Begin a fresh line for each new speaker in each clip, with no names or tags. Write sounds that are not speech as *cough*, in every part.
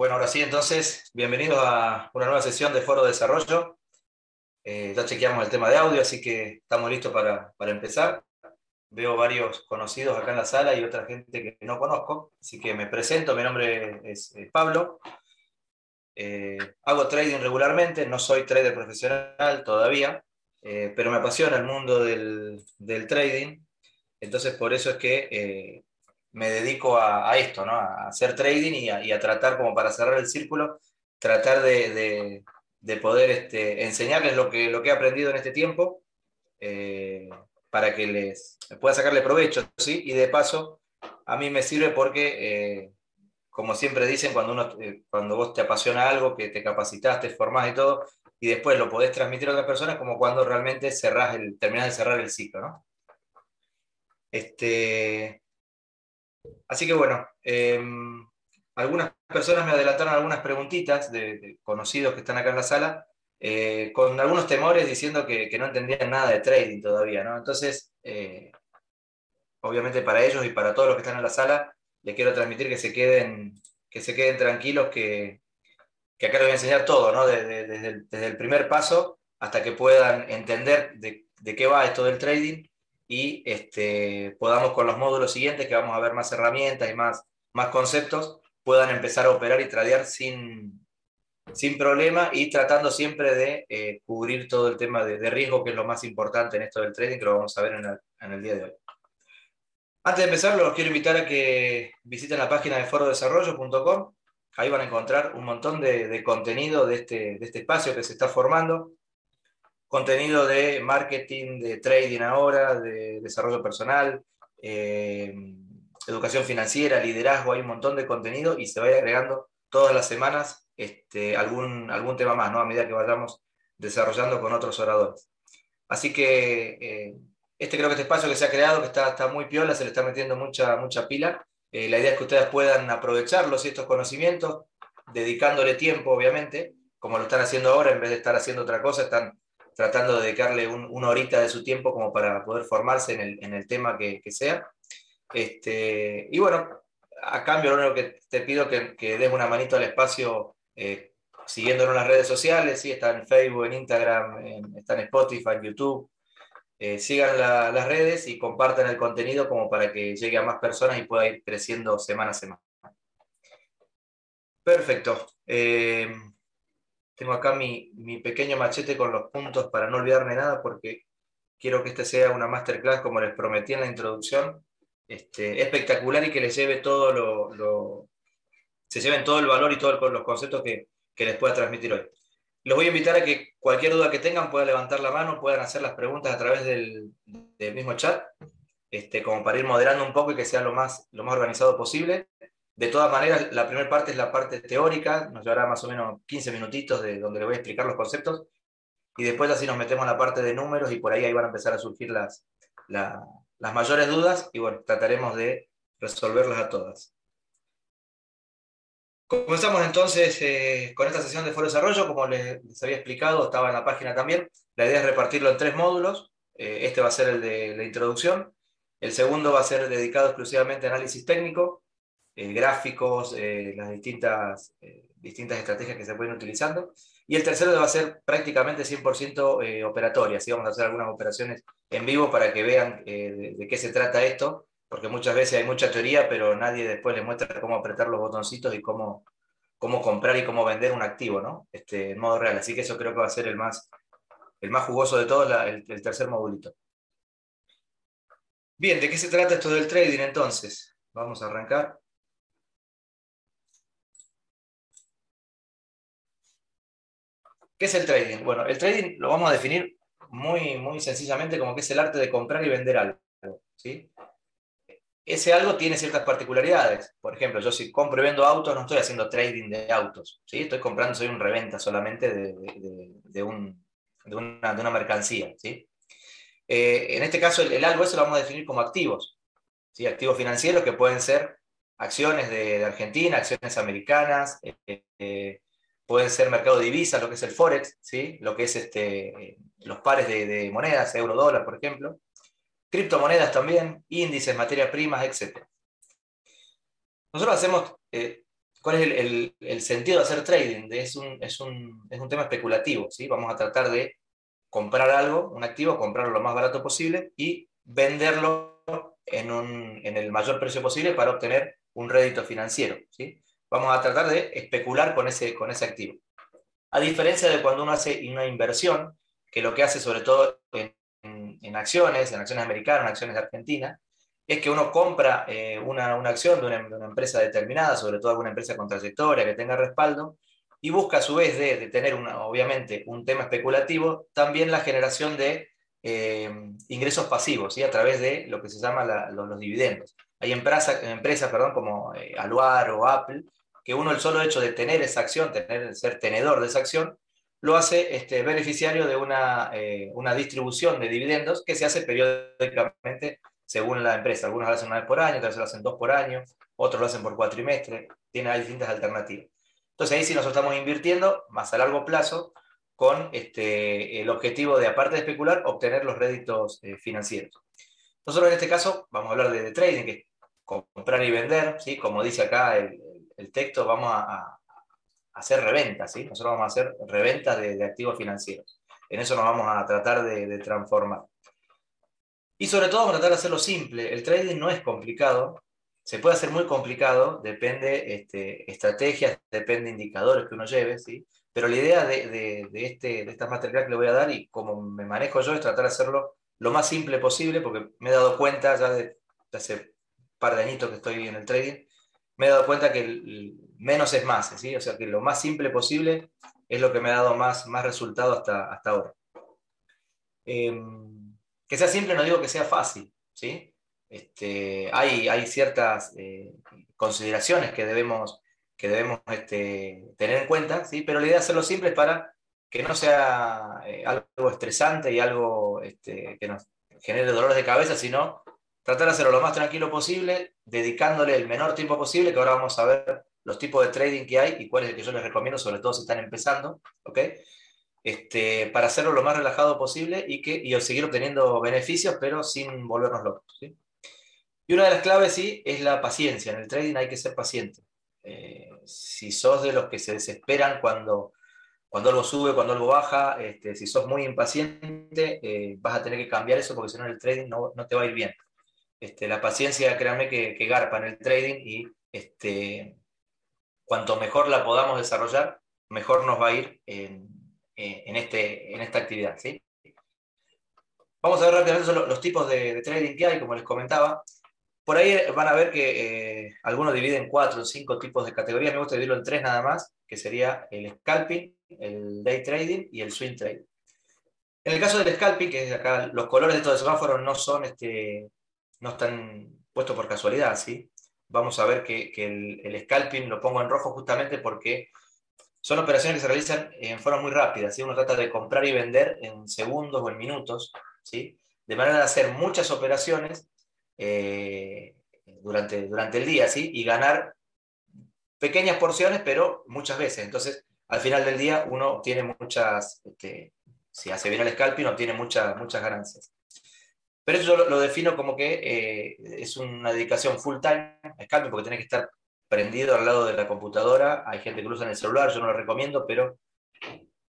Bueno, ahora sí, entonces, bienvenidos a una nueva sesión de Foro de Desarrollo. Eh, ya chequeamos el tema de audio, así que estamos listos para, empezar. Veo varios conocidos acá en la sala y otra gente que no conozco, así que me presento, mi nombre es Pablo. Eh, hago trading regularmente, no soy trader profesional todavía, eh, pero me apasiona el mundo del, trading, entonces por eso es que me dedico a, esto, ¿no? a hacer trading y a, tratar, como para cerrar el círculo, tratar de, poder este, enseñarles lo que, he aprendido en este tiempo eh, para que les pueda sacarle provecho, ¿sí? Y de paso, a mí me sirve porque, eh, como siempre dicen, cuando, uno, eh, vos te apasiona algo, que te capacitas, te formás y todo, y después lo podés transmitir a otras personas, como cuando realmente cerrás el, terminás de cerrar el ciclo, ¿no? Este, Así que bueno, em, algunas personas me adelantaron algunas preguntitas de, conocidos que están acá en la sala, eh, con algunos temores diciendo que, no entendían nada de trading todavía, ¿no? Entonces, eh, obviamente para ellos y para todos los que están en la sala, les quiero transmitir que se queden, que se queden tranquilos, que, acá les voy a enseñar todo, ¿no? desde, el, primer paso hasta que puedan entender de, de qué va esto del trading y este, podamos con los módulos siguientes, que vamos a ver más herramientas y más, más conceptos, puedan empezar a operar y tradear sin, sin problema y tratando siempre de eh, cubrir todo el tema de, riesgo, que es lo más importante en esto del trading, que lo vamos a ver en el, día de hoy. Antes de empezar, los quiero invitar a que visiten la página de forodesarrollo.com. Ahí van a encontrar un montón de, contenido de este, de este espacio que se está formando contenido de marketing, de trading ahora, de desarrollo personal, eh, educación financiera, liderazgo, hay un montón de contenido y se va agregando todas las semanas este, algún, algún tema más, ¿no? A medida que vayamos desarrollando con otros oradores. Así que eh, este creo que este espacio que se ha creado, que está, está muy piola, se le está metiendo mucha, mucha pila. Eh, la idea es que ustedes puedan aprovecharlos estos conocimientos, dedicándole tiempo, obviamente, como lo están haciendo ahora, en vez de estar haciendo otra cosa, están tratando de dedicarle una horita de su tiempo como para poder formarse en el, tema que, sea. Este, y bueno, a cambio lo único que te pido que, que des una manito al espacio eh, siguiéndonos en las redes sociales, ¿sí? está en Facebook, en Instagram, está en Spotify, en YouTube. Eh, sigan las redes y compartan el contenido como para que llegue a más personas y pueda ir creciendo semana a semana. Perfecto. Eh, tengo acá mi, pequeño machete con los puntos para no olvidarme nada porque quiero que este sea una masterclass como les prometí en la introducción. Este, espectacular y que les lleve todo lo, se lleven todo el valor y todos los conceptos que, les pueda transmitir hoy. Los voy a invitar a que cualquier duda que tengan puedan levantar la mano, puedan hacer las preguntas a través del, mismo chat, este, como para ir moderando un poco y que sea lo más, lo más organizado posible. De todas maneras, la primera parte es la parte teórica, nos llevará más o menos 15 minutitos de donde le voy a explicar los conceptos, y después así nos metemos en la parte de números y por ahí, ahí van a empezar a surgir las, las mayores dudas y bueno, trataremos de resolverlas a todas. Comenzamos entonces eh, con esta sesión de Foro Desarrollo, como les, había explicado, estaba en la página también. La idea es repartirlo en tres módulos. Eh, este va a ser el de la introducción. El segundo va a ser dedicado exclusivamente a análisis técnico. Eh, gráficos, eh, las distintas, eh, distintas estrategias que se pueden utilizando. Y el tercero va a ser prácticamente 100% operatoria, así vamos a hacer algunas operaciones en vivo para que vean de, qué se trata esto, porque muchas veces hay mucha teoría, pero nadie después les muestra cómo apretar los botoncitos y cómo, cómo comprar y cómo vender un activo, ¿no? Este, en modo real. Así que eso creo que va a ser el más, el más jugoso de todos, el, el tercer modulito. Bien, ¿de qué se trata esto del trading entonces? Vamos a arrancar. ¿Qué es el trading? Bueno, el trading lo vamos a definir muy, muy sencillamente como que es el arte de comprar y vender algo. ¿sí? Ese algo tiene ciertas particularidades. Por ejemplo, yo si compro y vendo autos, no estoy haciendo trading de autos. ¿sí? Estoy comprando, soy un reventa solamente de, una, mercancía. ¿sí? Eh, en este caso, el, algo eso lo vamos a definir como activos. ¿sí? Activos financieros que pueden ser acciones de, Argentina, acciones americanas, eh, eh, pueden ser mercado de divisas, lo que es el Forex, ¿sí? lo que es este, los pares de, monedas, euro, dólar, por ejemplo, criptomonedas también, índices, materias primas, etc. Nosotros hacemos, eh, ¿cuál es el, sentido de hacer trading? Es un, es un, es un tema especulativo, ¿sí? Vamos a tratar de comprar algo, un activo, comprarlo lo más barato posible y venderlo en, un, en el mayor precio posible para obtener un rédito financiero. ¿sí? Vamos a tratar de especular con ese, con ese activo. A diferencia de cuando uno hace una inversión, que lo que hace sobre todo en, acciones, en acciones americanas, en acciones de Argentina, es que uno compra eh, una, una, acción de una, empresa determinada, sobre todo alguna empresa con trayectoria que tenga respaldo, y busca a su vez de, de tener, una, obviamente, un tema especulativo, también la generación de eh, ingresos pasivos, ¿sí? a través de lo que se llama los, dividendos. Hay empresas, empresas perdón, como eh, Aluar o Apple, que uno el solo hecho de tener esa acción, tener, ser tenedor de esa acción, lo hace este, beneficiario de una, eh, una distribución de dividendos que se hace periódicamente según la empresa. Algunos lo hacen una vez por año, otros lo hacen dos por año, otros lo hacen por cuatrimestre, tiene distintas alternativas. Entonces ahí sí nosotros estamos invirtiendo más a largo plazo con este, el objetivo de, aparte de especular, obtener los réditos eh, financieros. Nosotros en este caso vamos a hablar de, trading, que es comprar y vender, ¿sí? como dice acá el, el texto, vamos a, hacer reventas, ¿sí? nosotros vamos a hacer reventas de, activos financieros. En eso nos vamos a tratar de, transformar. Y sobre todo vamos a tratar de hacerlo simple. El trading no es complicado, se puede hacer muy complicado, depende este, estrategias, depende indicadores que uno lleve, ¿sí? pero la idea de, de, de, este, de esta masterclass que le voy a dar y como me manejo yo es tratar de hacerlo lo más simple posible, porque me he dado cuenta ya de, de hace un par de añitos que estoy en el trading, me he dado cuenta que menos es más, ¿sí? o sea que lo más simple posible es lo que me ha dado más, más resultado hasta, hasta ahora. Eh, que sea simple no digo que sea fácil, ¿sí? este, hay, hay, ciertas eh, consideraciones que debemos, que debemos este, tener en cuenta, ¿sí? pero la idea de hacerlo simple es para que no sea eh, algo estresante y algo este, que nos genere dolores de cabeza, sino tratar de hacerlo lo más tranquilo posible, dedicándole el menor tiempo posible, que ahora vamos a ver los tipos de trading que hay y cuál es el que yo les recomiendo, sobre todo si están empezando, ¿ok? Este, para hacerlo lo más relajado posible y, que, y seguir obteniendo beneficios, pero sin volvernos locos. ¿sí? Y una de las claves, sí, es la paciencia. En el trading hay que ser paciente. Eh, si sos de los que se desesperan cuando, cuando algo sube, cuando algo baja, este, si sos muy impaciente, eh, vas a tener que cambiar eso porque si no en el trading no, no te va a ir bien. Este, la paciencia, créanme que, que, garpa en el trading y este, cuanto mejor la podamos desarrollar, mejor nos va a ir en, este, en esta actividad. ¿sí? Vamos a ver rápidamente los, tipos de, trading que hay, como les comentaba. Por ahí van a ver que eh, algunos dividen cuatro o cinco tipos de categorías. Me gusta dividirlo en tres nada más, que sería el scalping, el day trading y el swing trading. En el caso del scalping, que acá, los colores de estos semáforos no son, este, no están puestos por casualidad, ¿sí? Vamos a ver que, el, scalping lo pongo en rojo justamente porque son operaciones que se realizan en forma muy rápida, ¿sí? Uno trata de comprar y vender en segundos o en minutos, ¿sí? De manera de hacer muchas operaciones eh, durante, durante el día, ¿sí? Y ganar pequeñas porciones, pero muchas veces. Entonces, al final del día, uno obtiene muchas, este, si hace bien el scalping, obtiene muchas, muchas ganancias. Pero eso yo lo, defino como que eh, es una dedicación full time a scalping, porque tiene que estar prendido al lado de la computadora. Hay gente que lo usa en el celular, yo no lo recomiendo, pero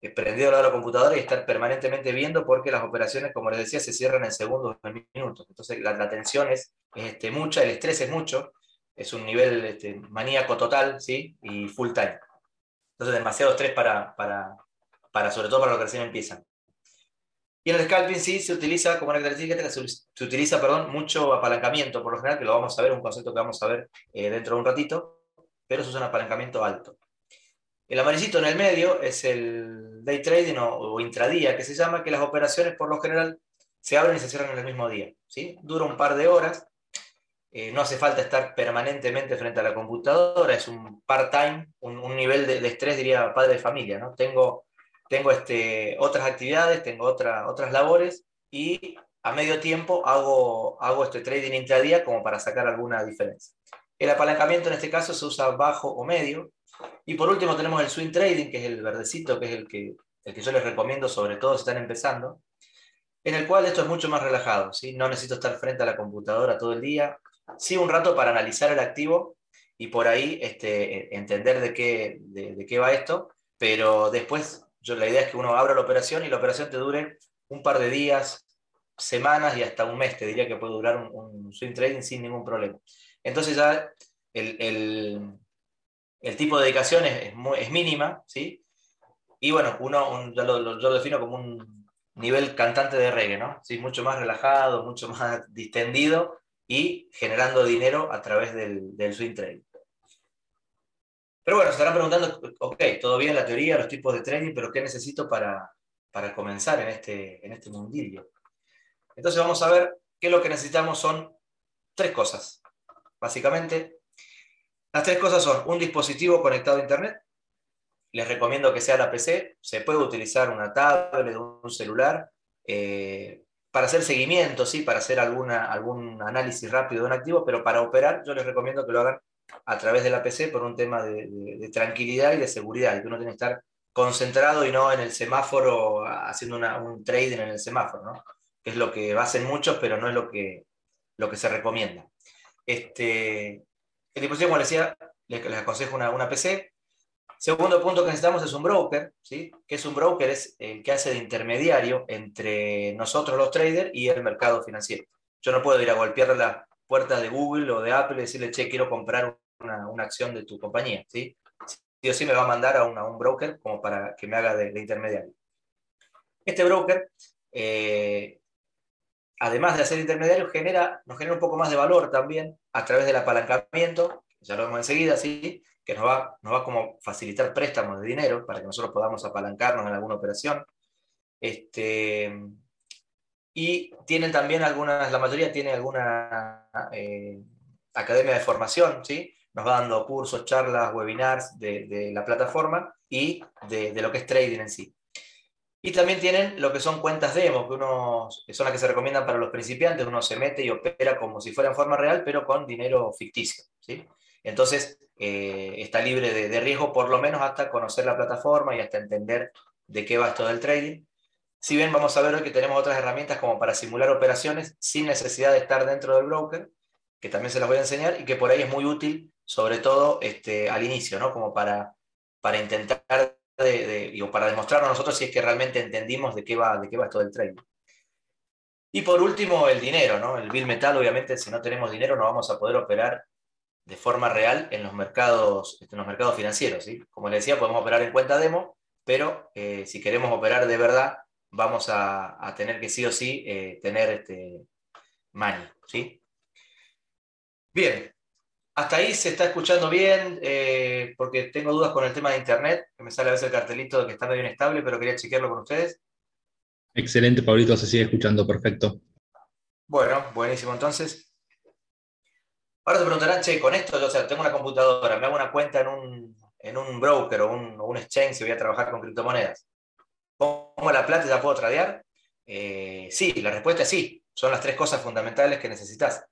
prendido al lado de la computadora y estar permanentemente viendo porque las operaciones, como les decía, se cierran en segundos en minutos. Entonces la, la tensión es, este, mucha, el estrés es mucho, es un nivel este, maníaco total ¿sí? y full time. Entonces demasiado estrés para, para, para, sobre todo para los que recién empiezan. Y el scalping sí se utiliza como una característica, se, se utiliza perdón, mucho apalancamiento, por lo general, que lo vamos a ver, un concepto que vamos a ver eh, dentro de un ratito, pero eso es un apalancamiento alto. El amarillito en el medio es el day trading o, intradía, que se llama, que las operaciones por lo general se abren y se cierran en el mismo día. ¿sí? Dura un par de horas, eh, no hace falta estar permanentemente frente a la computadora, es un part-time, un, un, nivel de, de, estrés, diría padre de familia. ¿no? Tengo, tengo este, otras actividades, tengo otra, otras labores y a medio tiempo hago, hago este trading intradía como para sacar alguna diferencia. El apalancamiento en este caso se usa bajo o medio, y por último tenemos el swing trading, que es el verdecito, que es el que, el que yo les recomiendo, sobre todo si están empezando, en el cual esto es mucho más relajado. ¿sí? No necesito estar frente a la computadora todo el día. Sí, un rato para analizar el activo y por ahí este, entender de qué, de, qué va esto, pero después yo, la idea es que uno abra la operación y la operación te dure un par de días, semanas y hasta un mes, te diría que puede durar un, swing trading sin ningún problema. Entonces ya el, tipo de dedicación es, es, mínima, ¿sí? Y bueno, uno, yo, lo, defino como un nivel cantante de reggae, ¿no? ¿Sí? Mucho más relajado, mucho más distendido y generando dinero a través del, del swing trading. Pero bueno, se estarán preguntando, ok, bien la teoría, los tipos de trading, pero ¿qué necesito para, para comenzar en este, en este mundillo? Entonces vamos a ver qué lo que necesitamos son tres cosas. Básicamente, las tres cosas son un dispositivo conectado a Internet, les recomiendo que sea la PC. Se puede utilizar una tablet un celular eh, para hacer seguimiento, ¿sí? para hacer alguna, algún análisis rápido de un activo, pero para operar yo les recomiendo que lo hagan a través de la PC por un tema de, tranquilidad y de seguridad, y que uno tiene que estar concentrado y no en el semáforo haciendo un trading en el semáforo, que es lo que hacen muchos, pero no es lo que, lo que se recomienda. Este, el dispositivo, como les decía, les, aconsejo una, una PC, Segundo punto que necesitamos es un broker, ¿sí? que es un broker? Es el que hace de intermediario entre nosotros los traders y el mercado financiero. Yo no puedo ir a golpear la puerta de Google o de Apple y decirle, che, quiero comprar una, acción de tu compañía. ¿sí? sí o sí me va a mandar a, un broker como para que me haga de, intermediario. Este broker, eh, además de hacer intermediario, genera, nos genera un poco más de valor también a través del apalancamiento, ya lo vemos enseguida, ¿sí? que nos va, nos va como facilitar préstamos de dinero para que nosotros podamos apalancarnos en alguna operación. Este, y tienen también algunas, la mayoría tiene alguna eh, academia de formación, ¿sí? Nos va dando cursos, charlas, webinars de, la plataforma y de, lo que es trading en sí. Y también tienen lo que son cuentas demo, que, uno, son las que se recomiendan para los principiantes. Uno se mete y opera como si fuera en forma real, pero con dinero ficticio. ¿sí? Entonces, eh, está libre de, riesgo, por lo menos hasta conocer la plataforma y hasta entender de qué va esto del trading. Si bien vamos a ver hoy que tenemos otras herramientas como para simular operaciones sin necesidad de estar dentro del broker, que también se las voy a enseñar y que por ahí es muy útil, sobre todo este, al inicio, ¿no? como para, para intentar de, o para demostrarnos nosotros si es que realmente entendimos de qué va, de qué va esto del trading. Y por último, el dinero, ¿no? El bill metal, obviamente, si no tenemos dinero no vamos a poder operar de forma real en los mercados, en los mercados financieros. ¿sí? Como les decía, podemos operar en cuenta demo, pero eh, si queremos operar de verdad, vamos a, tener que sí o sí eh, tener este money. ¿sí? Bien, hasta ahí se está escuchando bien, eh, porque tengo dudas con el tema de Internet, que me sale a veces el cartelito de que está medio inestable, pero quería chequearlo con ustedes.
Excelente, Pablito, se sigue escuchando perfecto.
Bueno, buenísimo entonces. Ahora se preguntarán, che, con esto, yo, o sea, tengo una computadora, me hago una cuenta en un, broker o un, exchange y voy a trabajar con criptomonedas. ¿Pongo la plata la puedo tradear? Eh, sí, la respuesta es sí. Son las tres cosas fundamentales que necesitas.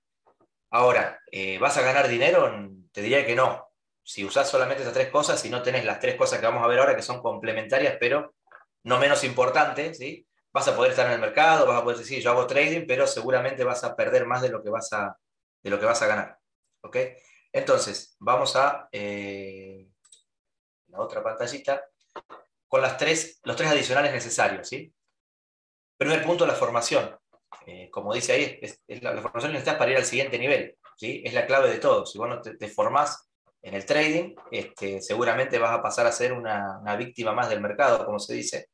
Ahora, eh, ¿vas a ganar dinero? Te diría que no. Si usás solamente esas tres cosas y no tenés las tres cosas que vamos a ver ahora, que son complementarias, pero no menos importantes, ¿sí? vas a poder estar en el mercado, vas a poder decir, yo hago trading, pero seguramente vas a perder más de lo que vas a, de lo que vas a ganar. ¿Ok? Entonces, vamos a eh, la otra pantallita con las tres, los tres adicionales necesarios. ¿sí? Primer punto, la formación. Eh, como dice ahí, es, la, formación necesitas para ir al siguiente nivel. ¿sí? Es la clave de todo. Si vos no te, formás en el trading, este, seguramente vas a pasar a ser una, víctima más del mercado, como se dice.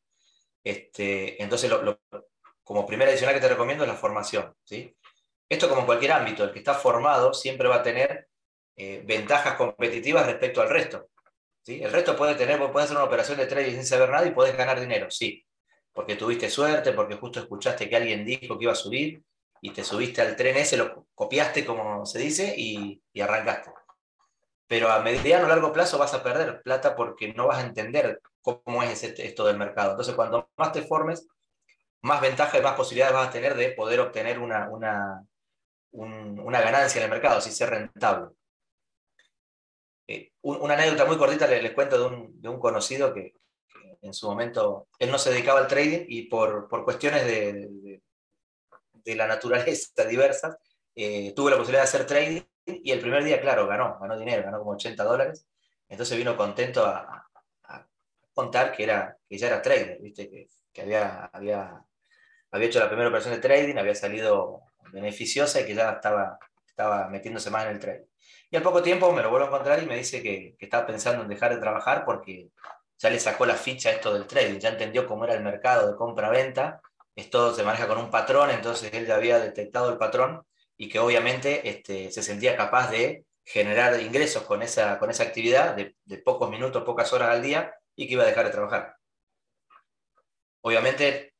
Este, entonces, como primer adicional que te recomiendo es la formación. ¿sí? Esto como en cualquier ámbito, el que está formado siempre va a tener eh, ventajas competitivas respecto al resto. ¿Sí? El resto puede tener, puede hacer una operación de trading sin saber nada y puedes ganar dinero, sí, porque tuviste suerte, porque justo escuchaste que alguien dijo que iba a subir y te subiste al tren ese, lo copiaste como se dice y, arrancaste. Pero a mediano o largo plazo vas a perder plata porque no vas a entender cómo es esto del mercado. Entonces, cuanto más te formes, más ventajas y más posibilidades vas a tener de poder obtener una, una ganancia en el mercado, si ser rentable. Eh, una anécdota muy cortita les, cuento de un, conocido que, en su momento él no se dedicaba al trading y por, cuestiones de, de, la naturaleza *laughs* diversas eh, tuve la posibilidad de hacer trading y el primer día, claro, ganó, ganó dinero, ganó como 80 dólares. Entonces vino contento a, contar que, era, que ya era trader, ¿viste? Que, que había, había, había hecho la primera operación de trading, había salido beneficiosa y que ya estaba, estaba metiéndose más en el trading. Y al poco tiempo me lo vuelvo a encontrar y me dice que, que estaba pensando en dejar de trabajar porque ya le sacó la ficha esto del trading, ya entendió cómo era el mercado de compra-venta, esto se maneja con un patrón, entonces él ya había detectado el patrón y que obviamente este, se sentía capaz de generar ingresos con esa, con esa actividad de, pocos minutos, pocas horas al día y que iba a dejar de trabajar. Obviamente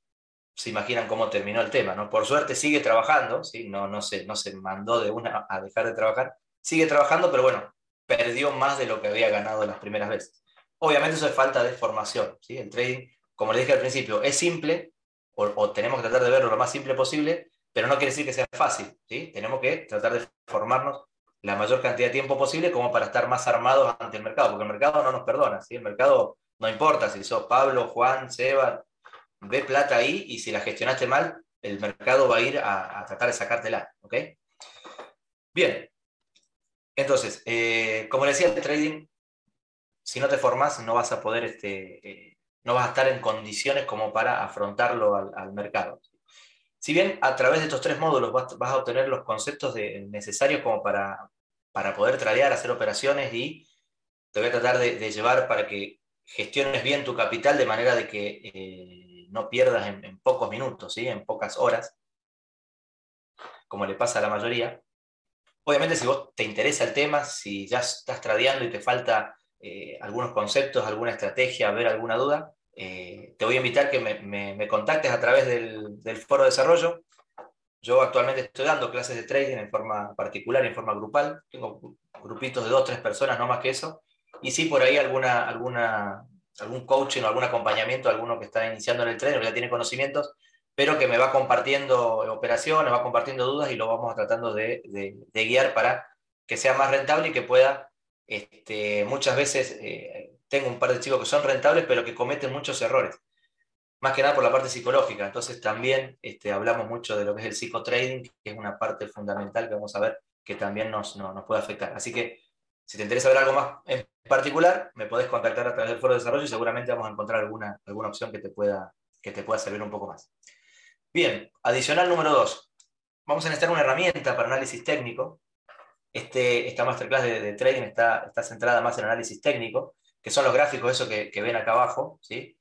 se imaginan cómo terminó el tema, ¿no? Por suerte sigue trabajando, ¿sí? no, no, se, no se mandó de una a dejar de trabajar, sigue trabajando, pero bueno, perdió más de lo que había ganado las primeras veces. Obviamente eso es falta de formación, ¿sí? El trading, como le dije al principio, es simple, o, tenemos que tratar de verlo lo más simple posible, pero no quiere decir que sea fácil, ¿sí? Tenemos que tratar de formarnos la mayor cantidad de tiempo posible como para estar más armados ante el mercado, porque el mercado no nos perdona, ¿sí? El mercado no importa si sos Pablo, Juan, Seba, ve plata ahí y si la gestionaste mal, el mercado va a ir a, tratar de sacártela, ¿ok? Bien, entonces, eh, como decía, el trading, si no te formas, no vas a poder, este, eh, no vas a estar en condiciones como para afrontarlo al, mercado. Si bien a través de estos tres módulos vas, a obtener los conceptos necesarios como para, para poder tradear, hacer operaciones y te voy a tratar de, de, llevar para que gestiones bien tu capital de manera de que eh, no pierdas en, pocos minutos, ¿sí? en pocas horas, como le pasa a la mayoría. Obviamente si vos te interesa el tema, si ya estás tradeando y te falta eh, algunos conceptos, alguna estrategia, ver alguna duda, eh, te voy a invitar que me, contactes a través del, foro de desarrollo. Yo actualmente estoy dando clases de trading en forma particular, en forma grupal. Tengo grupitos de dos, tres personas, no más que eso. Y sí, por ahí alguna, alguna, algún coaching o algún acompañamiento, alguno que está iniciando en el trading, que ya tiene conocimientos, pero que me va compartiendo operaciones, va compartiendo dudas y lo vamos tratando de, guiar para que sea más rentable y que pueda este, muchas veces eh, tengo un par de chicos que son rentables, pero que cometen muchos errores. Más que nada por la parte psicológica. Entonces también este, hablamos mucho de lo que es el psicotrading, que es una parte fundamental que vamos a ver que también nos, no, nos puede afectar. Así que si te interesa ver algo más en particular, me podés contactar a través del foro de desarrollo y seguramente vamos a encontrar alguna, alguna opción que te, pueda, que te pueda servir un poco más. Bien, adicional número dos. Vamos a necesitar una herramienta para análisis técnico. Este, esta masterclass de, trading está, está centrada más en análisis técnico que son los gráficos, eso que, ven acá abajo, ¿sí?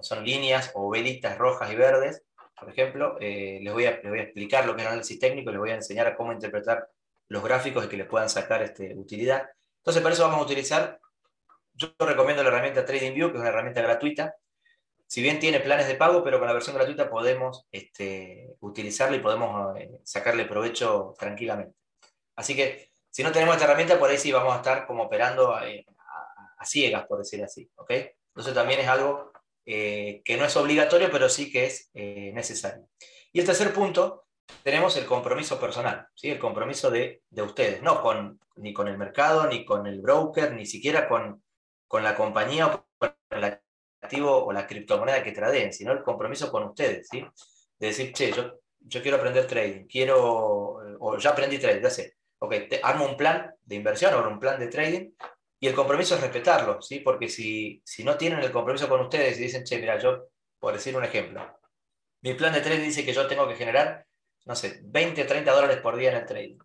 son líneas o velitas rojas y verdes, por ejemplo, eh, les, voy a, les voy a explicar lo que es análisis técnico, les voy a enseñar cómo interpretar los gráficos y que les puedan sacar este, utilidad. Entonces, para eso vamos a utilizar, yo recomiendo la herramienta TradingView, que es una herramienta gratuita. Si bien tiene planes de pago, pero con la versión gratuita podemos este, utilizarla y podemos eh, sacarle provecho tranquilamente. Así que, si no tenemos esta herramienta, por ahí sí vamos a estar como operando eh, a ciegas, por decir así. ¿ok? Entonces también es algo eh, que no es obligatorio, pero sí que es necesario. Y el tercer punto, tenemos el compromiso personal, ¿sí? el compromiso de, de, ustedes, no con, ni con el mercado, ni con el broker, ni siquiera con, con la compañía o con el activo o la criptomoneda que tradeen, sino el compromiso con ustedes. ¿sí? De decir, che, yo, yo quiero aprender trading, quiero, o ya aprendí trading, ya sé. Ok, te armo un plan de inversión o un plan de trading y el compromiso es respetarlo, ¿sí? Porque si, si no tienen el compromiso con ustedes y dicen, che, mira, yo, por decir un ejemplo, mi plan de trading dice que yo tengo que generar, no sé, 20, 30 dólares por día en el trading.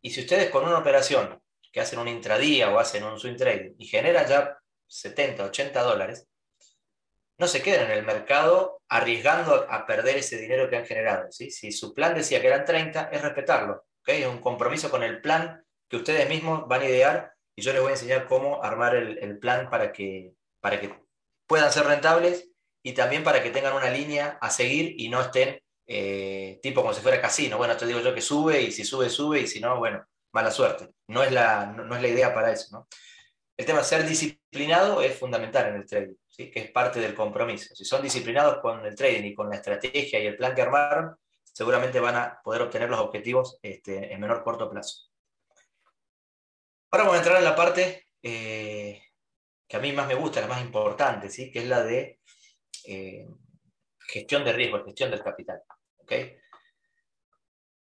Y si ustedes con una operación que hacen un intradía o hacen un swing trading y generan ya 70, 80 dólares, no se queden en el mercado arriesgando a perder ese dinero que han generado. ¿sí? Si su plan decía que eran 30, es respetarlo. ¿okay? Es un compromiso con el plan que ustedes mismos van a idear y yo les voy a enseñar cómo armar el, el plan para que, para que puedan ser rentables y también para que tengan una línea a seguir y no estén eh, tipo como si fuera casino. Bueno, te digo yo que sube y si sube, sube y si no, bueno, mala suerte. No es la, no, es la idea para eso. ¿no? El tema de ser disciplinado es fundamental en el trading, ¿sí? que es parte del compromiso. Si son disciplinados con el trading y con la estrategia y el plan que armaron, seguramente van a poder obtener los objetivos este, en menor corto plazo. Ahora vamos a entrar en la parte eh, que a mí más me gusta, la más importante, ¿sí? que es la de eh, gestión de riesgo, gestión del capital. ¿Okay?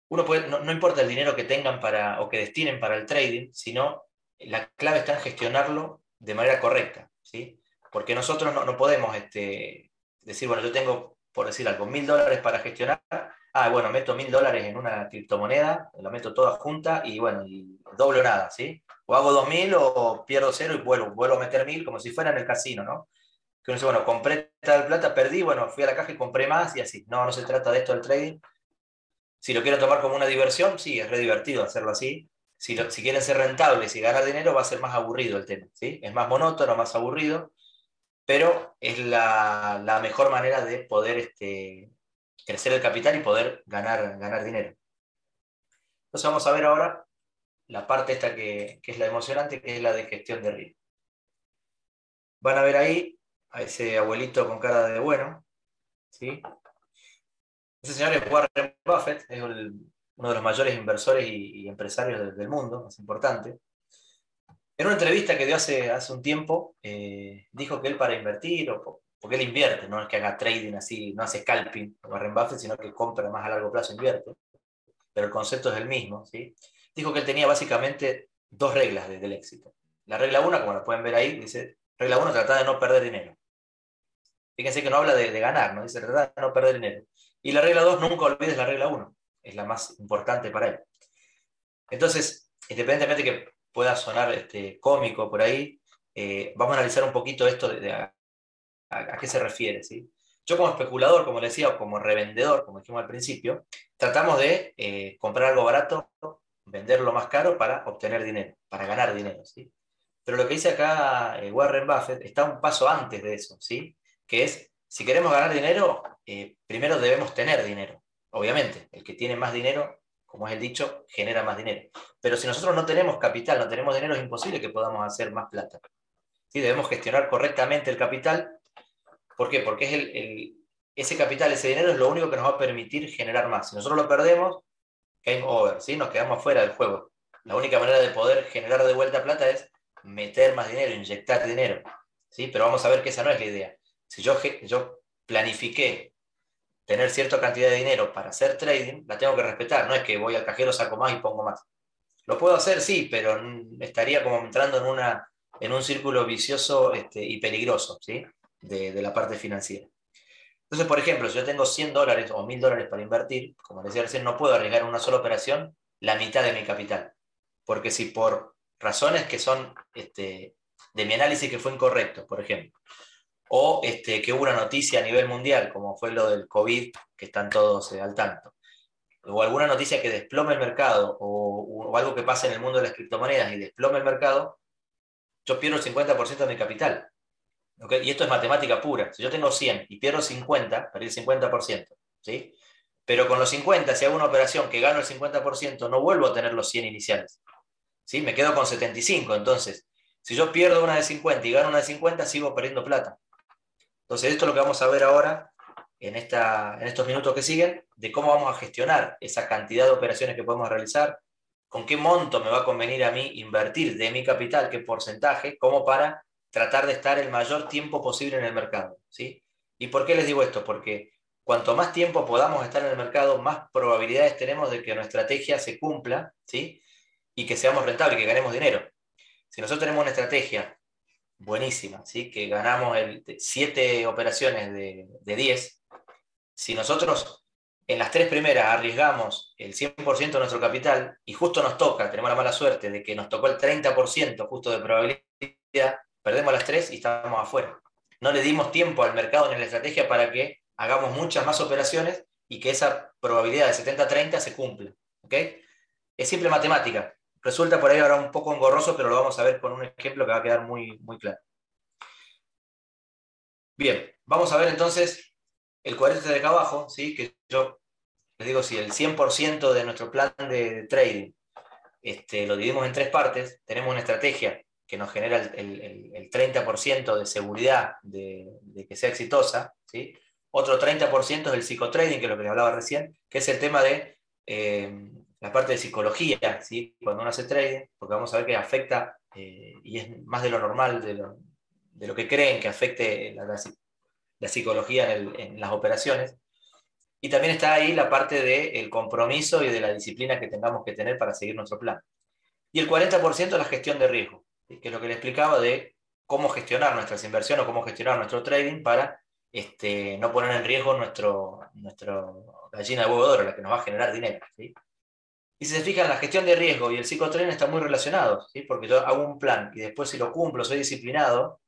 uno puede, no, importa el dinero que tengan para, o que destinen para el trading, sino la clave está en gestionarlo de manera correcta, ¿sí? Porque nosotros no, podemos este, decir, bueno, yo tengo, por decir algo, mil dólares para gestionar, ah, bueno, meto mil dólares en una criptomoneda, la meto toda junta y bueno, y doble nada, ¿sí? O hago dos mil o pierdo cero y vuelvo, vuelvo a meter mil como si fuera en el casino, ¿no? Que uno dice, bueno, compré tal plata, perdí, bueno, fui a la caja y compré más y así. No, no se trata de esto del trading. Si lo quieren tomar como una diversión, sí, es re divertido hacerlo así. Si, si quieren ser rentables y ganar dinero, va a ser más aburrido el tema, ¿sí? Es más monótono, más aburrido, pero es la, la mejor manera de poder este, crecer el capital y poder ganar, ganar dinero. Entonces vamos a ver ahora la parte esta que, es la emocionante, que es la de gestión de riesgo. Van a ver ahí a ese abuelito con cara de bueno. ¿sí? Ese señor es Warren Buffett, es uno de los mayores inversores y, empresarios del, mundo, más importante. En una entrevista que dio hace, hace un tiempo, eh, dijo que él para invertir o porque él invierte, no es que haga trading así, no hace scalping Warren Buffett, sino que compra más a largo plazo, invierte. Pero el concepto es el mismo, ¿sí? Dijo que él tenía básicamente dos reglas del éxito. La regla 1, como la pueden ver ahí, dice, regla 1, trata de no perder dinero. Fíjense que no habla de, ganar, ¿no? Dice, trata de no perder dinero. Y la regla 2, nunca olvides la regla 1. Es la más importante para él. Entonces, independientemente que pueda sonar este, cómico por ahí, eh, vamos a analizar un poquito esto de, a, qué se refiere. ¿sí? Yo como especulador, como le decía, o como revendedor, como dijimos al principio, tratamos de eh, comprar algo barato, venderlo más caro para obtener dinero, para ganar dinero. ¿sí? Pero lo que dice acá eh, Warren Buffett está un paso antes de eso, ¿sí? Que es, si queremos ganar dinero, eh, primero debemos tener dinero. Obviamente, el que tiene más dinero, como es el dicho, genera más dinero. Pero si nosotros no tenemos capital, no tenemos dinero, es imposible que podamos hacer más plata. ¿Sí? Debemos gestionar correctamente el capital ¿Por qué? Porque es el, ese capital, ese dinero es lo único que nos va a permitir generar más. Si nosotros lo perdemos, game over, ¿sí? nos quedamos fuera del juego. La única manera de poder generar de vuelta plata es meter más dinero, inyectar dinero. ¿sí? Pero vamos a ver que esa no es la idea. Si yo, yo planifiqué tener cierta cantidad de dinero para hacer trading, la tengo que respetar. No es que voy al cajero, saco más y pongo más. Lo puedo hacer, sí, pero estaría como entrando en, una, en un círculo vicioso este, y peligroso. ¿sí? de, la parte financiera. Entonces, por ejemplo, si yo tengo 100 dólares o 1000 dólares para invertir, como decía recién, no puedo arriesgar en una sola operación la mitad de mi capital. Porque si por razones que son este, de mi análisis que fue incorrecto, por ejemplo, o este, que hubo una noticia a nivel mundial, como fue lo del COVID, que están todos eh, al tanto, o alguna noticia que desplome el mercado, o, algo que pasa en el mundo de las criptomonedas y desplome el mercado, yo pierdo el 50% de mi capital. Y esto es matemática pura. Si yo tengo 100 y pierdo 50, perdí el 50%. ¿sí? Pero con los 50, si hago una operación que gano el 50%, no vuelvo a tener los 100 iniciales. ¿sí? Me quedo con 75. Entonces, si yo pierdo una de 50 y gano una de 50, sigo perdiendo plata. Entonces, esto es lo que vamos a ver ahora en, esta, en estos minutos que siguen, de cómo vamos a gestionar esa cantidad de operaciones que podemos realizar, con qué monto me va a convenir a mí invertir de mi capital, qué porcentaje, como para tratar de estar el mayor tiempo posible en el mercado. ¿sí? ¿Y por qué les digo esto? Porque cuanto más tiempo podamos estar en el mercado, más probabilidades tenemos de que nuestra estrategia se cumpla ¿sí? y que seamos rentables, que ganemos dinero. Si nosotros tenemos una estrategia buenísima, ¿sí? que ganamos 7 operaciones de, de 10, si nosotros en las tres primeras arriesgamos el 100% de nuestro capital y justo nos toca, tenemos la mala suerte de que nos tocó el 30% justo de probabilidad, perdemos las tres y estamos afuera. No le dimos tiempo al mercado en la estrategia para que hagamos muchas más operaciones y que esa probabilidad de 70-30 se cumpla. Es simple matemática. Resulta por ahí ahora un poco engorroso, pero lo vamos a ver con un ejemplo que va a quedar muy, muy claro. Bien, vamos a ver entonces el cuadrante de acá abajo, ¿sí? que yo les digo, si el 100% de nuestro plan de trading este, lo dividimos en tres partes, tenemos una estrategia que nos genera el, 30% de seguridad de, que sea exitosa, ¿sí? Otro 30% es el psicotrading, que es lo que les hablaba recién, que es el tema de eh, la parte de psicología, ¿sí? Cuando uno hace trading, porque vamos a ver que afecta, eh, y es más de lo normal, de lo, que creen que afecte la, psicología en, las operaciones. Y también está ahí la parte del compromiso y de la disciplina que tengamos que tener para seguir nuestro plan. Y el 40% la gestión de riesgo, que es lo que le explicaba de cómo gestionar nuestras inversiones o cómo gestionar nuestro trading para este, no poner en riesgo nuestro, nuestro gallina de huevo de oro, la que nos va a generar dinero. Y si se fijan, la gestión de riesgo y el psicotrading están muy relacionados, porque yo hago un plan y después si lo cumplo, soy disciplinado,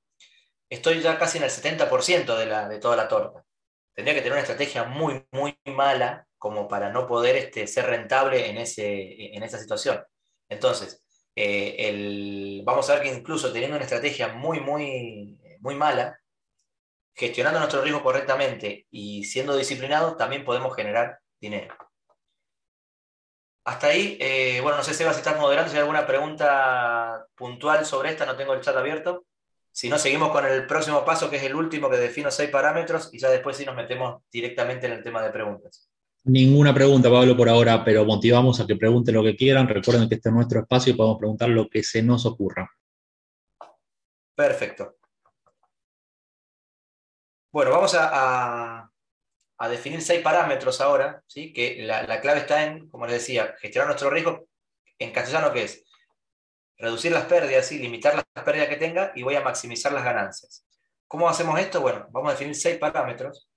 estoy ya casi en el 70% de, la, de toda la torta. Tendría que tener una estrategia muy, muy mala como para no poder este, ser rentable en, ese, en esa situación. Entonces, eh, vamos a ver que incluso teniendo una estrategia muy, muy, muy mala, gestionando nuestro riesgo correctamente y siendo disciplinados, también podemos generar dinero. Hasta ahí, eh, bueno, no sé, Seba, si estás moderando, si hay alguna pregunta puntual sobre esta, no tengo el chat abierto. Si no, seguimos con el próximo paso, que es el último, que defino seis parámetros, y ya después sí nos metemos directamente en el tema de preguntas.
Ninguna pregunta, Pablo, por ahora, pero motivamos a que pregunten lo que quieran. Recuerden que este es nuestro espacio y podemos preguntar lo que se nos ocurra.
Perfecto. Bueno, vamos a, definir seis parámetros ahora, ¿sí? que la, clave está en, como les decía, gestionar nuestro riesgo. En castellano, ¿qué es? Reducir las pérdidas, y limitar las pérdidas que tenga y voy a maximizar las ganancias. ¿Cómo hacemos esto? Bueno, vamos a definir seis parámetros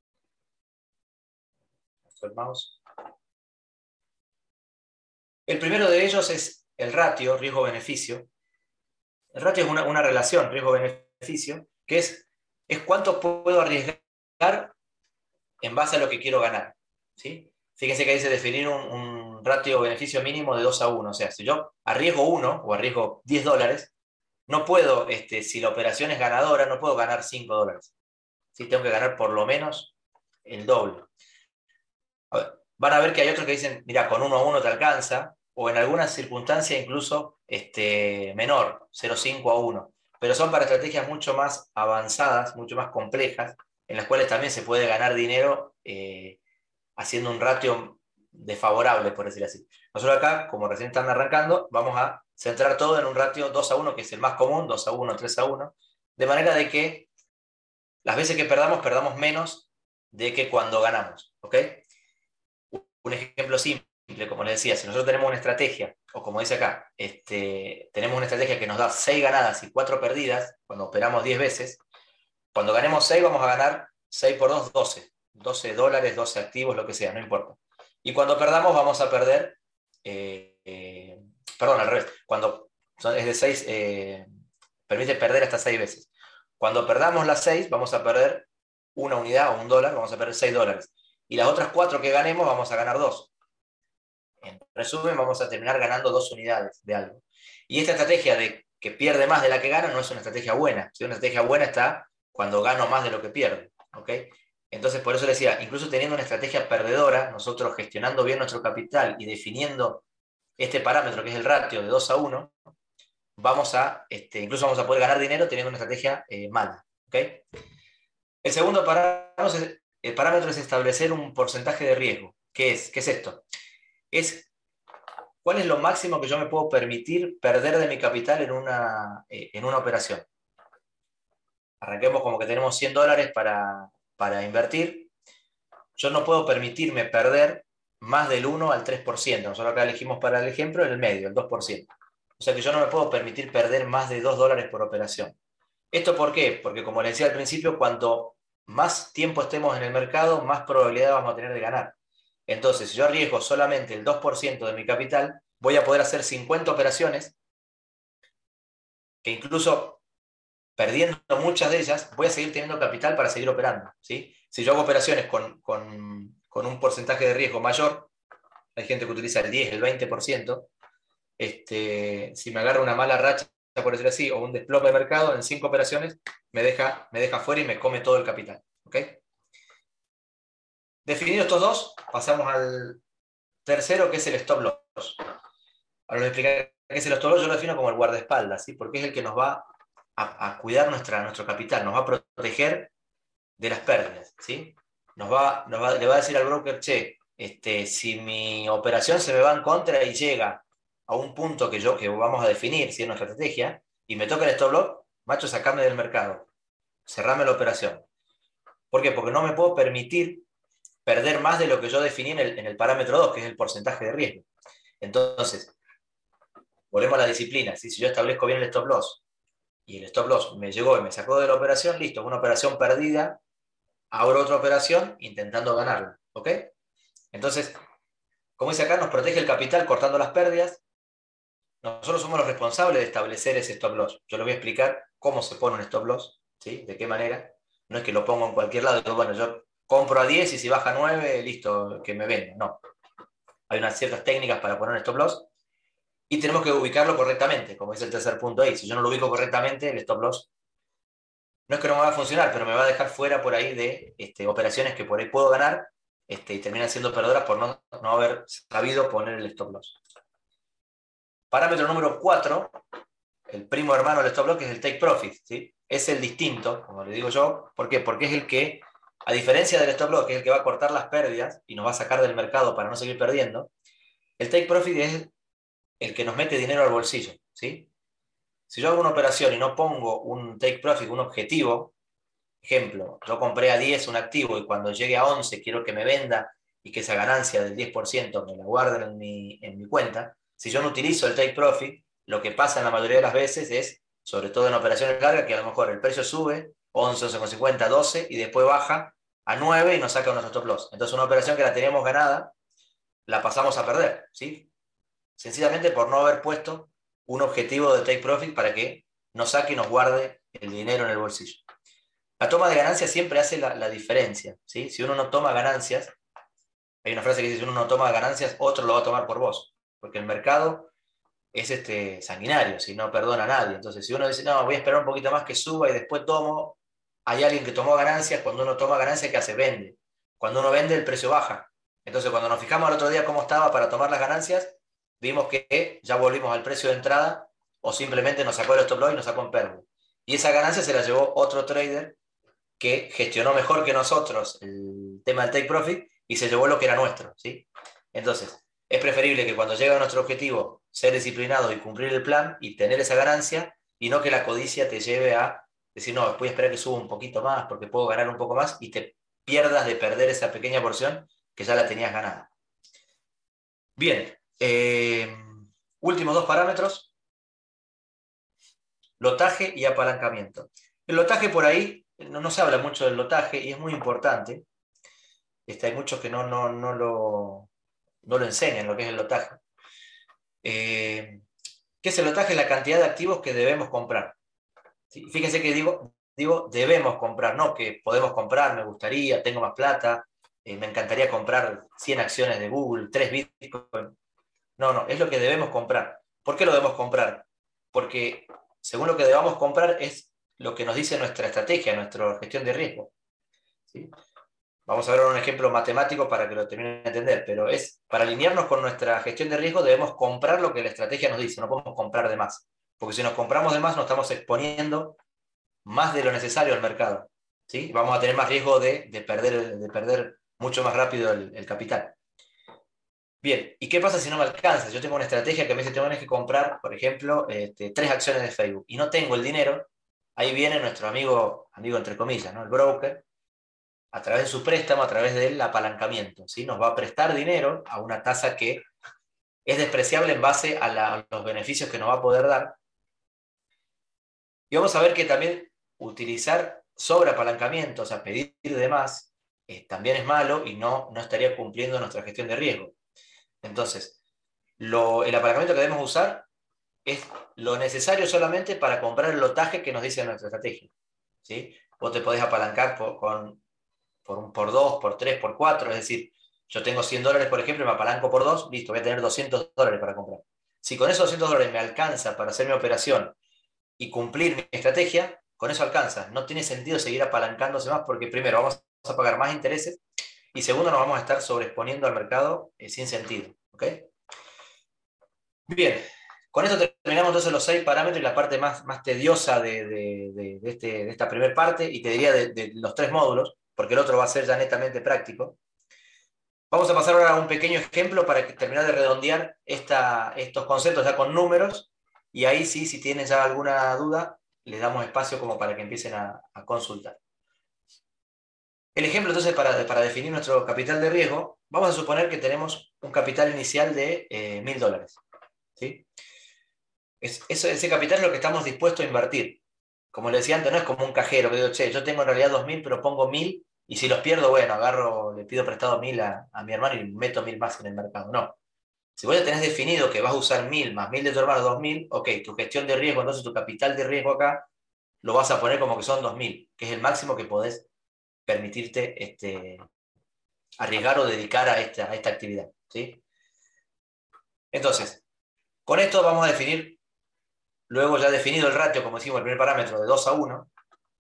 el primero de ellos es el ratio, riesgo-beneficio. El ratio es una, relación, riesgo-beneficio, que es, es cuánto puedo arriesgar en base a lo que quiero ganar. ¿sí? Fíjense que dice definir un, ratio-beneficio mínimo de 2 a 1. O sea, si yo arriesgo 1 o arriesgo 10 dólares, no puedo, este, si la operación es ganadora, no puedo ganar 5 dólares. ¿sí? Tengo que ganar por lo menos el doble van a ver que hay otros que dicen, mira, con uno a uno te alcanza, o en algunas circunstancias incluso este, menor, 0,5 a 1. Pero son para estrategias mucho más avanzadas, mucho más complejas, en las cuales también se puede ganar dinero eh, haciendo un ratio desfavorable, por decir así. Nosotros acá, como recién están arrancando, vamos a centrar todo en un ratio 2 a 1, que es el más común, 2 a 1, 3 a 1, de manera de que las veces que perdamos, perdamos menos de que cuando ganamos. ¿ok? un ejemplo simple, como les decía, si nosotros tenemos una estrategia, o como dice acá, este, tenemos una estrategia que nos da 6 ganadas y 4 perdidas, cuando operamos 10 veces, cuando ganemos 6 vamos a ganar 6 por 2, 12. 12 dólares, 12 activos, lo que sea, no importa. Y cuando perdamos vamos a perder, eh, eh, perdón, al revés, cuando es de 6, eh, permite perder hasta 6 veces. Cuando perdamos las 6 vamos a perder una unidad o un dólar, vamos a perder 6 dólares y las otras cuatro que ganemos vamos a ganar dos. En resumen, vamos a terminar ganando dos unidades de algo. Y esta estrategia de que pierde más de la que gana no es una estrategia buena. Si una estrategia buena está cuando gano más de lo que pierdo. Entonces, por eso decía, incluso teniendo una estrategia perdedora, nosotros gestionando bien nuestro capital y definiendo este parámetro que es el ratio de 2 a 1, vamos a, este, incluso vamos a poder ganar dinero teniendo una estrategia eh, mala. El segundo parámetro es, el parámetro es establecer un porcentaje de riesgo. ¿Qué es? ¿Qué es esto? Es cuál es lo máximo que yo me puedo permitir perder de mi capital en una, eh, en una operación. Arranquemos como que tenemos 100 dólares para, para invertir. Yo no puedo permitirme perder más del 1 al 3%. Nosotros acá elegimos para el ejemplo el medio, el 2%. O sea que yo no me puedo permitir perder más de 2 dólares por operación. ¿Esto por qué? Porque como les decía al principio, cuando más tiempo estemos en el mercado, más probabilidad vamos a tener de ganar. Entonces, si yo arriesgo solamente el 2% de mi capital, voy a poder hacer 50 operaciones que incluso perdiendo muchas de ellas, voy a seguir teniendo capital para seguir operando. ¿sí? Si yo hago operaciones con, un porcentaje de riesgo mayor, hay gente que utiliza el 10, el 20%, este, si me agarra una mala racha por decirlo así, o un desplome de mercado en cinco operaciones, me deja, me deja fuera y me come todo el capital. ¿ok? Definidos estos dos, pasamos al tercero, que es el stop loss. Ahora les explicar qué es el stop loss, yo lo defino como el guardaespaldas, ¿sí? porque es el que nos va a, cuidar nuestra, nuestro capital, nos va a proteger de las pérdidas. ¿sí? Nos va, nos va, le va a decir al broker, che, este, si mi operación se me va en contra y llega a un punto que yo que vamos a definir si es nuestra estrategia y me toca el stop loss, macho, sacame del mercado, cerrame la operación. ¿Por qué? Porque no me puedo permitir perder más de lo que yo definí en el, en el parámetro 2, que es el porcentaje de riesgo. Entonces, volvemos a la disciplina. Si yo establezco bien el stop loss y el stop loss me llegó y me sacó de la operación, listo, una operación perdida, abro otra operación intentando ganarla. ¿Ok? Entonces, como dice acá, nos protege el capital cortando las pérdidas. Nosotros somos los responsables de establecer ese stop loss. Yo les voy a explicar cómo se pone un stop loss, ¿sí? De qué manera. No es que lo pongo en cualquier lado. bueno, yo compro a 10 y si baja a 9, listo, que me venda. No. Hay unas ciertas técnicas para poner un stop loss y tenemos que ubicarlo correctamente, como dice el tercer punto ahí. Si yo no lo ubico correctamente, el stop loss no es que no me va a funcionar, pero me va a dejar fuera por ahí de este, operaciones que por ahí puedo ganar este, y terminan siendo perdedoras por no, no haber sabido poner el stop loss. Parámetro número 4, el primo hermano del stop loss, que es el take profit. ¿sí? Es el distinto, como le digo yo. ¿Por qué? Porque es el que, a diferencia del stop loss, que es el que va a cortar las pérdidas y nos va a sacar del mercado para no seguir perdiendo, el take profit es el que nos mete dinero al bolsillo. ¿sí? Si yo hago una operación y no pongo un take profit, un objetivo, ejemplo, yo compré a 10 un activo y cuando llegue a 11 quiero que me venda y que esa ganancia del 10% me la guarden en mi, en mi cuenta, si yo no utilizo el take profit, lo que pasa en la mayoría de las veces es, sobre todo en operaciones largas, que a lo mejor el precio sube 11, 11,50, 12 y después baja a 9 y nos saca nuestro stop loss. Entonces una operación que la teníamos ganada, la pasamos a perder, ¿sí? Sencillamente por no haber puesto un objetivo de take profit para que nos saque y nos guarde el dinero en el bolsillo. La toma de ganancias siempre hace la, diferencia. ¿sí? Si uno no toma ganancias, hay una frase que dice, si uno no toma ganancias, otro lo va a tomar por vos. Porque el mercado es este, sanguinario, si no perdona a nadie. Entonces, si uno dice, no, voy a esperar un poquito más que suba y después tomo, hay alguien que tomó ganancias, cuando uno toma ganancias, ¿qué hace? Vende. Cuando uno vende, el precio baja. Entonces, cuando nos fijamos el otro día cómo estaba para tomar las ganancias, vimos que ya volvimos al precio de entrada o simplemente nos sacó el stop loss y nos sacó en pérdida. Y esa ganancia se la llevó otro trader que gestionó mejor que nosotros el tema del take profit y se llevó lo que era nuestro. ¿sí? Entonces, es preferible que cuando llegue a nuestro objetivo ser disciplinado y cumplir el plan y tener esa ganancia y no que la codicia te lleve a decir, no, voy a esperar que suba un poquito más porque puedo ganar un poco más y te pierdas de perder esa pequeña porción que ya la tenías ganada. Bien, eh, últimos dos parámetros, lotaje y apalancamiento. El lotaje por ahí, no, se habla mucho del lotaje y es muy importante. Este, hay muchos que no, no, no, lo, no lo enseñan, lo que es el lotaje. Eh, ¿Qué es el lotaje? La cantidad de activos que debemos comprar. Fíjense que digo, digo debemos comprar, no que podemos comprar, me gustaría, tengo más plata, eh, me encantaría comprar 100 acciones de Google, 3 Bitcoin. No, no, es lo que debemos comprar. ¿Por qué lo debemos comprar? Porque según lo que debamos comprar es lo que nos dice nuestra estrategia, nuestra gestión de riesgo. Vamos a ver un ejemplo matemático para que lo terminen de entender, pero es para alinearnos con nuestra gestión de riesgo debemos comprar lo que la estrategia nos dice, no podemos comprar de más. Porque si nos compramos de más nos estamos exponiendo más de lo necesario al mercado. ¿sí? Vamos a tener más riesgo de, perder, de perder mucho más rápido el capital. Bien, ¿y qué pasa si no me alcanza? Yo tengo una estrategia que me dice, tengo que comprar, por ejemplo, este, tres acciones de Facebook y no tengo el dinero, ahí viene nuestro amigo, amigo entre comillas, ¿no? el broker, a través de su préstamo, a través del apalancamiento, ¿sí? nos va a prestar dinero a una tasa que es despreciable en base a, los beneficios que nos va a poder dar. Y vamos a ver que también utilizar sobre apalancamiento, o sea, pedir de más, eh, también es malo y no, no estaría cumpliendo nuestra gestión de riesgo. Entonces, el apalancamiento que debemos usar es lo necesario solamente para comprar el lotaje que nos dice nuestra estrategia. ¿sí? Vos te podés apalancar por, con, por, un, por dos, por tres, por cuatro, es decir, yo tengo 100 dólares, por ejemplo, y me apalanco por dos, listo, voy a tener 200 dólares para comprar. Si con esos 200 dólares me alcanza para hacer mi operación y cumplir mi estrategia, con eso alcanza. No tiene sentido seguir apalancándose más porque primero vamos a pagar más intereses y segundo, nos vamos a estar sobreexponiendo al mercado eh, sin sentido. Bien, con esto terminamos entonces los seis parámetros y la parte más, más tediosa de, este, esta primera parte, y te diría de, los tres módulos, porque el otro va a ser ya netamente práctico. Vamos a pasar ahora a un pequeño ejemplo para terminar de redondear estos conceptos ya con números, y ahí sí, si tienen ya alguna duda, les damos espacio como para que empiecen a consultar. El ejemplo entonces para, para definir nuestro capital de riesgo, vamos a suponer que tenemos un capital inicial de eh, mil dólares. ¿sí? ese capital es lo que estamos dispuestos a invertir. Como le decía antes, no es como un cajero que che, yo tengo en realidad 2.000, pero pongo 1.000 y si los pierdo, bueno, agarro, le pido prestado 1.000 a, a mi hermano y meto 1.000 más en el mercado. No. Si vos ya tenés definido que vas a usar 1.000 más 1.000 de tu hermano, 2.000, ok, tu gestión de riesgo, entonces tu capital de riesgo acá, lo vas a poner como que son 2.000, que es el máximo que podés permitirte este, arriesgar o dedicar a esta, esta actividad. ¿sí? Entonces, con esto vamos a definir Luego ya definido el ratio, como decimos, el primer parámetro de 2 a 1,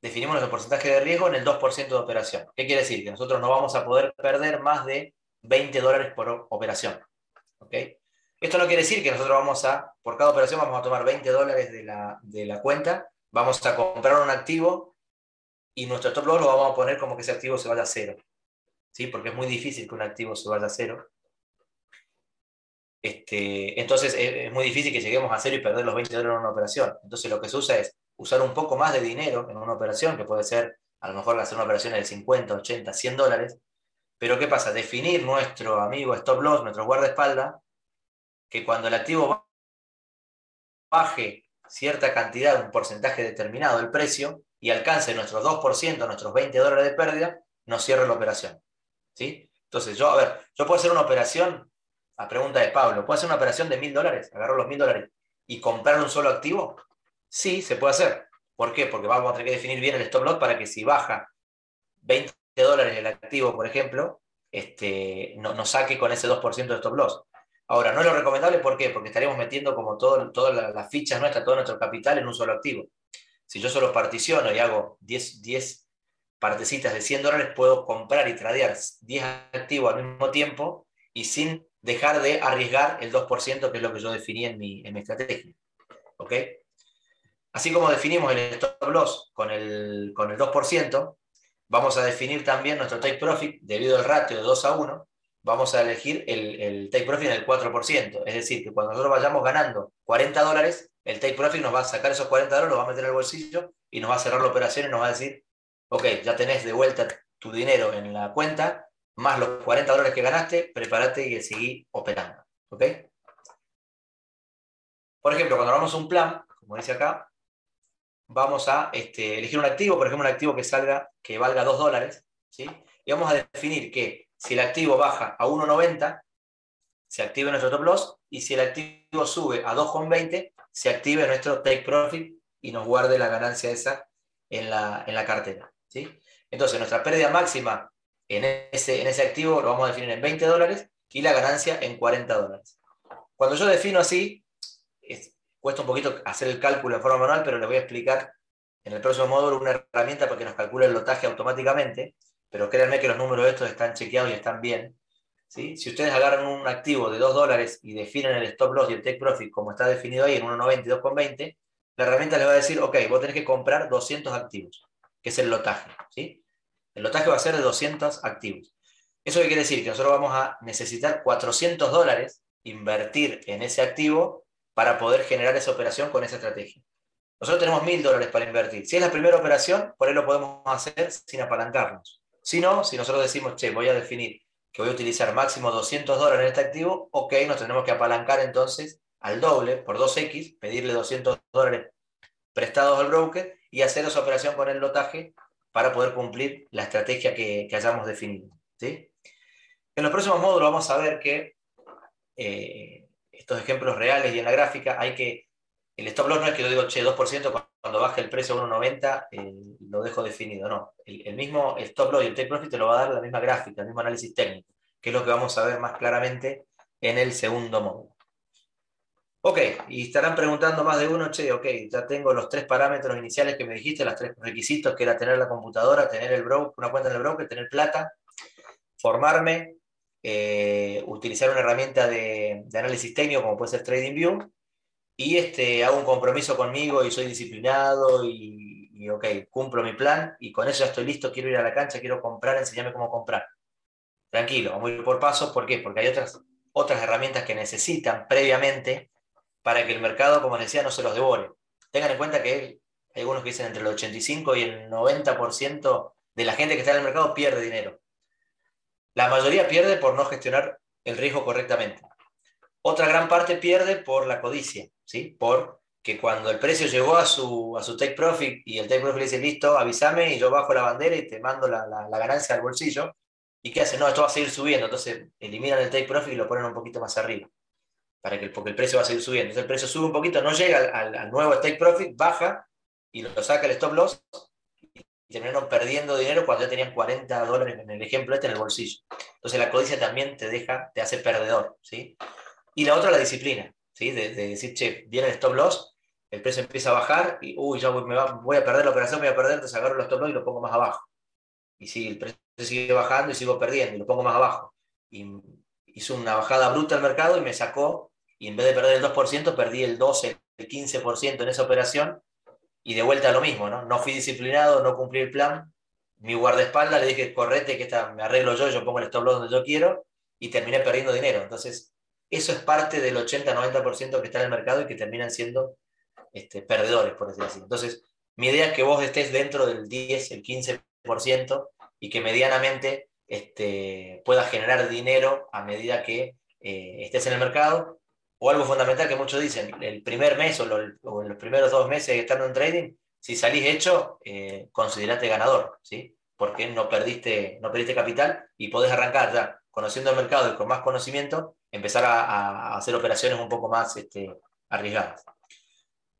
definimos nuestro porcentaje de riesgo en el 2% de operación. ¿Qué quiere decir? Que nosotros no vamos a poder perder más de 20 dólares por operación. Esto no quiere decir que nosotros vamos a, por cada operación vamos a tomar 20 dólares de la, cuenta, vamos a comprar un activo y nuestro stop loss lo vamos a poner como que ese activo se vaya a cero. ¿sí? Porque es muy difícil que un activo se vaya a cero. Este, entonces es, muy difícil que lleguemos a cero y perder los 20 dólares en una operación. Entonces lo que se usa es usar un poco más de dinero en una operación, que puede ser a lo mejor hacer una operación de 50, 80, 100 dólares. Pero ¿qué pasa? Definir nuestro amigo stop loss, nuestro guardaespaldas, que cuando el activo baje cierta cantidad, un porcentaje determinado del precio, y alcance nuestros 2%, nuestros 20 dólares de pérdida, nos cierra la operación. ¿Sí? Entonces, yo, a ver, yo puedo hacer una operación la pregunta de Pablo, ¿puedo hacer una operación de mil dólares? Agarro los mil dólares y comprar un solo activo. Sí, se puede hacer. ¿Por qué? Porque vamos a tener que definir bien el stop loss para que si baja 20 dólares el activo, por ejemplo, este, no, nos saque con ese 2% de stop loss. Ahora, no es lo recomendable, ¿por qué? Porque estaríamos metiendo como todas las fichas nuestras, todo nuestro capital en un solo activo. Si yo solo particiono y hago 10, 10 partecitas de 100 dólares, puedo comprar y tradear 10 activos al mismo tiempo y sin dejar de arriesgar el 2%, que es lo que yo definí en mi, en mi estrategia. ¿Ok? Así como definimos el stop loss con el, con el 2%, vamos a definir también nuestro take profit debido al ratio de 2 a 1. Vamos a elegir el, el take profit en el 4%. Es decir, que cuando nosotros vayamos ganando 40 dólares, el take profit nos va a sacar esos 40 dólares, los va a meter en el bolsillo y nos va a cerrar la operación y nos va a decir, ok, ya tenés de vuelta tu dinero en la cuenta, más los 40 dólares que ganaste, prepárate y seguí operando. ¿Ok? Por ejemplo, cuando vamos a un plan, como dice acá, vamos a este, elegir un activo, por ejemplo, un activo que salga, que valga 2 dólares, ¿sí? Y vamos a definir que si el activo baja a 1,90, se active nuestro top loss, y si el activo sube a 2,20, se active nuestro take profit y nos guarde la ganancia esa en la, en la cartera, ¿sí? Entonces, nuestra pérdida máxima en ese, en ese activo lo vamos a definir en 20 dólares y la ganancia en 40 dólares. Cuando yo defino así, cuesta un poquito hacer el cálculo en forma manual, pero les voy a explicar en el próximo módulo una herramienta para que nos calcule el lotaje automáticamente, pero créanme que los números estos están chequeados y están bien. ¿Sí? Si ustedes agarran un activo de 2 dólares y definen el stop loss y el take profit como está definido ahí en 1,90 y 2,20, la herramienta les va a decir, ok, vos tenés que comprar 200 activos, que es el lotaje. ¿sí? El lotaje va a ser de 200 activos. ¿Eso qué quiere decir? Que nosotros vamos a necesitar 400 dólares invertir en ese activo para poder generar esa operación con esa estrategia. Nosotros tenemos 1000 dólares para invertir. Si es la primera operación, por ahí lo podemos hacer sin apalancarnos. Si no, si nosotros decimos, che, voy a definir que voy a utilizar máximo 200 dólares en este activo, ok, nos tenemos que apalancar entonces al doble, por 2X, pedirle 200 dólares prestados al broker y hacer esa operación con el lotaje para poder cumplir la estrategia que, hayamos definido. ¿sí? En los próximos módulos vamos a ver que eh, estos ejemplos reales y en la gráfica hay que, el stop loss no es que yo digo, che, 2% cuando baje el precio a 1,90 eh, lo dejo definido, no. El, mismo stop loss y el take profit te lo va a dar la misma gráfica, el mismo análisis técnico, que es lo que vamos a ver más claramente en el segundo módulo. Ok, y estarán preguntando más de uno, che, ok, ya tengo los tres parámetros iniciales que me dijiste, los tres requisitos, que era tener la computadora, tener el broker, una cuenta en el broker, tener plata, formarme, eh, utilizar una herramienta de, análisis técnico como puede ser TradingView, y este, hago un compromiso conmigo y soy disciplinado y, ok, cumplo mi plan y con eso ya estoy listo, quiero ir a la cancha, quiero comprar, enseñarme cómo comprar. Tranquilo, vamos a ir por pasos, ¿por qué? Porque hay otras, otras herramientas que necesitan previamente para que el mercado, como les decía, no se los devore. Tengan en cuenta que hay algunos que dicen entre el 85 y el 90% de la gente que está en el mercado pierde dinero. La mayoría pierde por no gestionar el riesgo correctamente. Otra gran parte pierde por la codicia, ¿sí? Por que cuando el precio llegó a su, a su take profit y el take profit le dice, listo, avísame y yo bajo la bandera y te mando la, la, ganancia al bolsillo, ¿y qué hacen? No, esto va a seguir subiendo, entonces eliminan el take profit y lo ponen un poquito más arriba, para que, porque el precio va a seguir subiendo. Entonces el precio sube un poquito, no llega al, al, nuevo take profit, baja y lo, saca el stop loss y terminaron perdiendo dinero cuando ya tenían 40 dólares en el ejemplo este en el bolsillo. Entonces la codicia también te deja, te hace perdedor, ¿sí? Y la otra, la disciplina, ¿sí? De, de decir, che, viene el stop loss, el precio empieza a bajar y, uy, ya voy, me voy a perder la operación, me voy a perder, entonces agarro los stop loss y lo pongo más abajo. Y si el precio sigue bajando y sigo perdiendo y lo pongo más abajo. Y hizo una bajada bruta al mercado y me sacó, y en vez de perder el 2%, perdí el 12, el 15% en esa operación y de vuelta a lo mismo, ¿no? No fui disciplinado, no cumplí el plan. Mi guardaespaldas le dije, correte, que esta, me arreglo yo, yo pongo el stop loss donde yo quiero y terminé perdiendo dinero. Entonces, eso es parte del 80-90% que está en el mercado y que terminan siendo este, perdedores, por decirlo así. Entonces, mi idea es que vos estés dentro del 10, el 15% y que medianamente este, puedas generar dinero a medida que eh, estés en el mercado. O algo fundamental que muchos dicen, el primer mes o, en los primeros dos meses estando en trading, si salís hecho, eh, considerate ganador, ¿sí? porque no perdiste, no perdiste capital y podés arrancar ya conociendo el mercado y con más conocimiento, empezar a, hacer operaciones un poco más este, arriesgadas.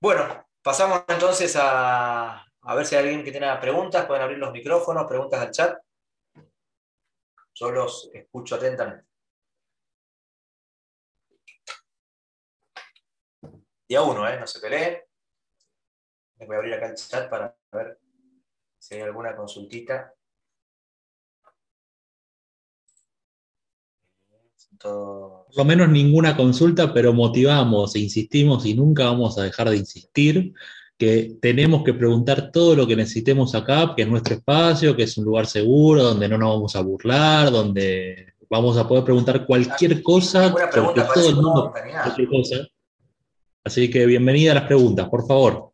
Bueno, pasamos entonces a, ver si hay alguien que tiene preguntas. Pueden abrir los micrófonos, preguntas al chat. Yo los escucho atentamente. Día uno, ¿eh? No se peleen. Voy a abrir acá el chat para ver si hay alguna consultita.
Por lo menos ninguna consulta, pero motivamos e insistimos y nunca vamos a dejar de insistir que tenemos que preguntar todo lo que necesitemos acá, que es nuestro espacio, que es un lugar seguro, donde no nos vamos a burlar, donde vamos a poder preguntar cualquier cosa, porque todo el mundo cualquier cosa. Así que bienvenida a las preguntas, por favor.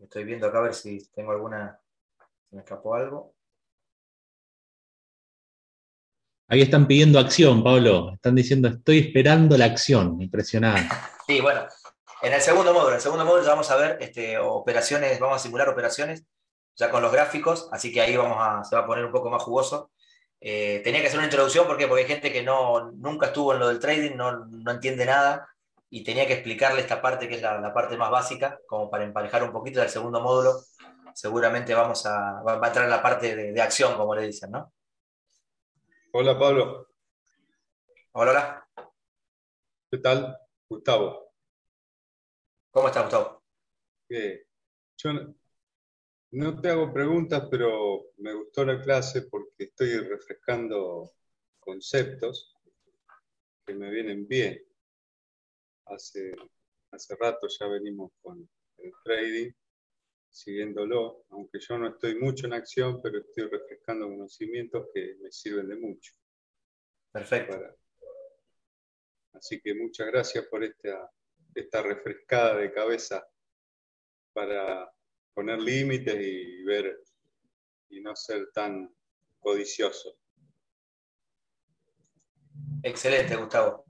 Estoy viendo acá a ver si tengo alguna, me escapó algo.
Ahí están pidiendo acción, Pablo. Están diciendo, estoy esperando la acción. Impresionante.
Sí, bueno. En el segundo módulo, en el segundo módulo vamos a ver este, operaciones, vamos a simular operaciones ya con los gráficos, así que ahí vamos a, se va a poner un poco más jugoso. Eh, tenía que hacer una introducción porque, porque hay gente que no, nunca estuvo en lo del trading, no, entiende nada, y tenía que explicarle esta parte que es la, parte más básica, como para emparejar un poquito del segundo módulo. Seguramente vamos a, va a entrar en la parte de, de acción, como le dicen, ¿no?
Hola Pablo.
Hola, hola.
¿Qué tal? Gustavo.
¿Cómo estás, Gustavo?
Yo no, te hago preguntas, pero me gustó la clase porque estoy refrescando conceptos que me vienen bien. Hace, hace rato ya venimos con el trading siguiéndolo, aunque yo no estoy mucho en acción, pero estoy refrescando conocimientos que me sirven de mucho.
Perfecto.
Así que muchas gracias por esta, esta refrescada de cabeza para poner límites y ver y no ser tan codicioso.
Excelente, Gustavo.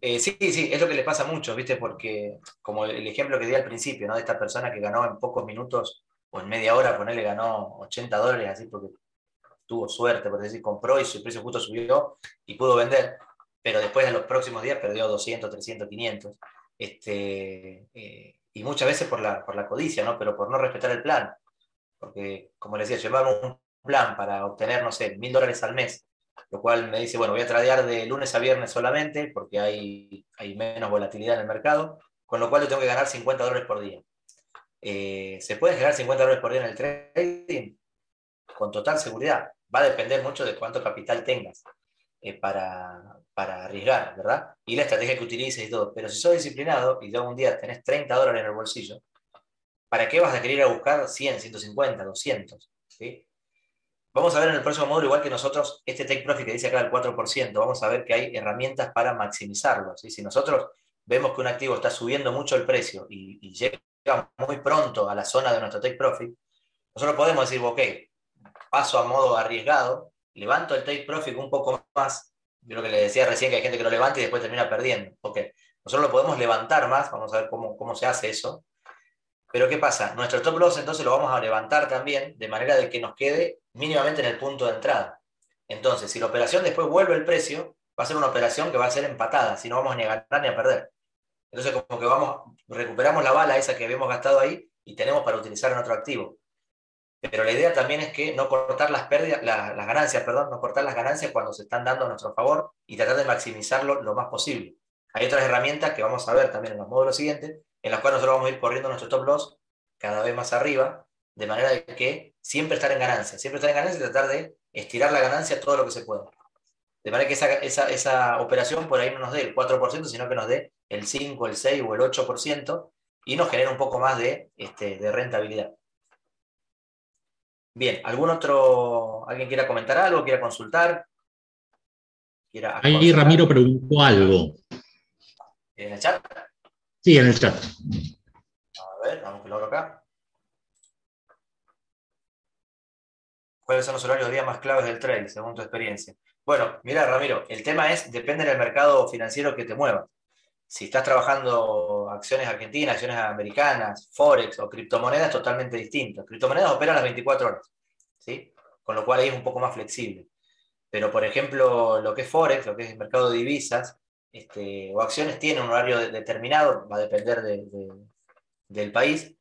Eh, sí, sí, es lo que le pasa a muchos, ¿viste? Porque, como el ejemplo que di al principio, ¿no? De esta persona que ganó en pocos minutos o en media hora, ponerle ganó 80 dólares, así porque tuvo suerte, por decir, compró y su precio justo subió y pudo vender, pero después en los próximos días perdió 200, 300, 500. Este, eh, y muchas veces por la, por la codicia, ¿no? Pero por no respetar el plan. Porque, como les decía, llevar un plan para obtener, no sé, mil dólares al mes lo cual me dice, bueno, voy a tradear de lunes a viernes solamente porque hay, hay menos volatilidad en el mercado, con lo cual yo tengo que ganar 50 dólares por día. Eh, ¿Se puede generar 50 dólares por día en el trading? Con total seguridad. Va a depender mucho de cuánto capital tengas eh, para, para, arriesgar, ¿verdad? Y la estrategia que utilices y todo. Pero si sos disciplinado y ya un día tenés 30 dólares en el bolsillo, ¿para qué vas a querer ir a buscar 100, 150, 200? ¿sí? Vamos a ver en el próximo módulo, igual que nosotros, este take profit que dice acá el 4%, vamos a ver que hay herramientas para maximizarlo. Si nosotros vemos que un activo está subiendo mucho el precio y, llega muy pronto a la zona de nuestro take profit, nosotros podemos decir, ok, paso a modo arriesgado, levanto el take profit un poco más, yo lo que le decía recién que hay gente que lo levanta y después termina perdiendo. Ok, nosotros lo podemos levantar más, vamos a ver cómo, cómo se hace eso. Pero ¿qué pasa? Nuestro stop loss entonces lo vamos a levantar también de manera de que nos quede mínimamente en el punto de entrada. Entonces, si la operación después vuelve el precio, va a ser una operación que va a ser empatada, si no vamos ni a ganar ni a perder. Entonces, como que vamos, recuperamos la bala esa que habíamos gastado ahí y tenemos para utilizar en otro activo. Pero la idea también es que no cortar las pérdidas, las, ganancias, perdón, no cortar las ganancias cuando se están dando a nuestro favor y tratar de maximizarlo lo más posible. Hay otras herramientas que vamos a ver también en los módulos siguientes, en las cuales nosotros vamos a ir corriendo nuestro stop loss cada vez más arriba, de manera de que siempre estar en ganancia, siempre estar en ganancia y tratar de estirar la ganancia todo lo que se pueda. De manera que esa, esa, operación por ahí no nos dé el 4%, sino que nos dé el 5, el 6 o el 8% y nos genera un poco más de, este, de rentabilidad. Bien, ¿algún otro, alguien quiera comentar algo, quiera consultar?
Ahí Ramiro preguntó algo.
¿En el chat?
En el chat.
A ver, vamos abro acá. ¿Cuáles son los horarios de día más claves del trade, según tu experiencia? Bueno, mira, Ramiro, el tema es, depende del mercado financiero que te mueva. Si estás trabajando acciones argentinas, acciones americanas, forex o criptomonedas, totalmente distinto. Criptomonedas operan las 24 horas, ¿sí? Con lo cual ahí es un poco más flexible. Pero, por ejemplo, lo que es forex, lo que es el mercado de divisas, este, o acciones tiene un horario determinado, va a depender del país,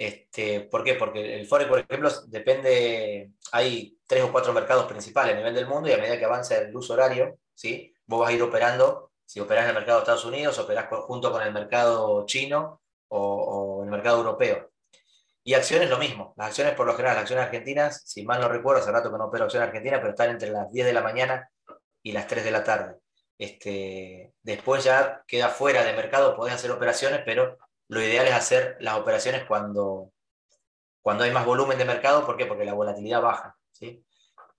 este, ¿Por qué? Porque el Forex, por ejemplo, depende, hay tres o cuatro mercados principales a nivel del mundo y a medida que avanza el uso horario, ¿sí? vos vas a ir operando, si operás en el mercado de Estados Unidos, operás junto con el mercado chino o, el mercado europeo. Y acciones lo mismo. Las acciones, por lo general, las acciones argentinas, si mal no recuerdo, hace rato que no opero acciones argentinas, pero están entre las 10 de la mañana y las 3 de la tarde. Este, después ya queda fuera de mercado, podés hacer operaciones, pero lo ideal es hacer las operaciones cuando, cuando hay más volumen de mercado. ¿Por qué? Porque la volatilidad baja. ¿sí?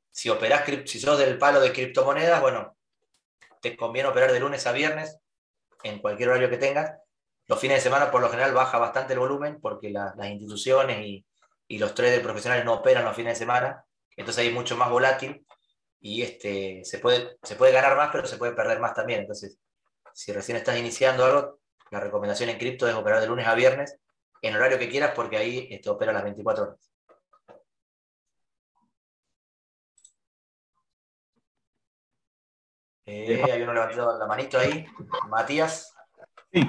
Si, operás, si sos del palo de criptomonedas, bueno, te conviene operar de lunes a viernes en cualquier horario que tengas. Los fines de semana, por lo general, baja bastante el volumen porque las instituciones y, y, los traders profesionales no operan los fines de semana. Entonces es mucho más volátil y este, se, puede, se puede ganar más, pero se puede perder más también. Entonces, si recién estás iniciando algo, la recomendación en cripto es operar de lunes a viernes en horario que quieras porque ahí este, opera las 24 horas. Eh, hay uno levantando la manito ahí. Matías.
Sí.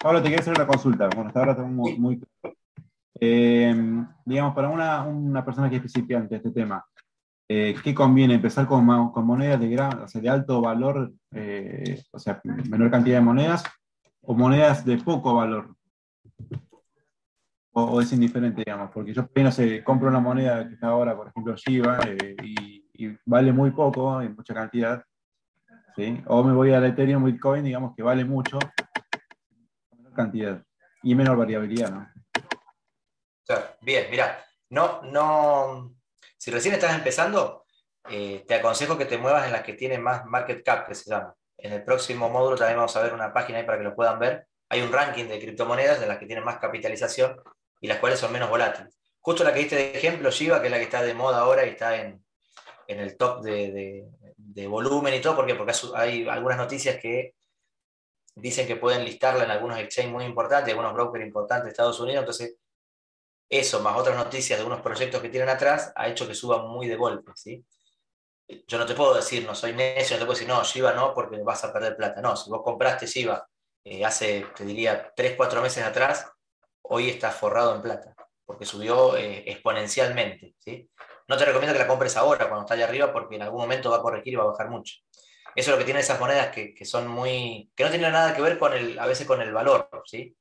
Pablo, te quiero hacer una consulta. Bueno, hasta ahora tengo muy, eh, digamos, para una, persona que es principiante de este tema, eh, ¿qué conviene? ¿Empezar con, monedas de, gran, de alto valor, o sea, menor cantidad de monedas, o monedas de poco valor? O, es indiferente, digamos, porque yo no sé, compro una moneda que está ahora, por ejemplo, Shiba, eh, y, vale muy poco, en mucha cantidad, ¿sí? o me voy al Ethereum Bitcoin, digamos que vale mucho, menor cantidad y menor variabilidad, ¿no?
bien, mira, no, no, si recién estás empezando, eh, te aconsejo que te muevas en las que tienen más market cap, que se llama. En el próximo módulo también vamos a ver una página ahí para que lo puedan ver. Hay un ranking de criptomonedas de las que tienen más capitalización y las cuales son menos volátiles. Justo la que diste de ejemplo, Shiba, que es la que está de moda ahora y está en, el top de, volumen y todo, ¿por? Porque hay algunas noticias que dicen que pueden listarla en algunos exchanges muy importantes, algunos brokers importantes de Estados Unidos, entonces eso, más otras noticias de unos proyectos que tienen atrás, ha hecho que suba muy de golpe, ¿sí? yo no te puedo decir, no soy necio, no te puedo decir, no, Shiba no, porque vas a perder plata. No, si vos compraste Shiba eh, hace, te diría, 3, 4 meses atrás, hoy estás forrado en plata, porque subió eh, exponencialmente. ¿sí? No te recomiendo que la compres ahora, cuando está allá arriba, porque en algún momento va a corregir y va a bajar mucho. Eso es lo que tienen esas monedas que, son muy. que no tienen nada que ver con el, a veces con el valor. ¿sí?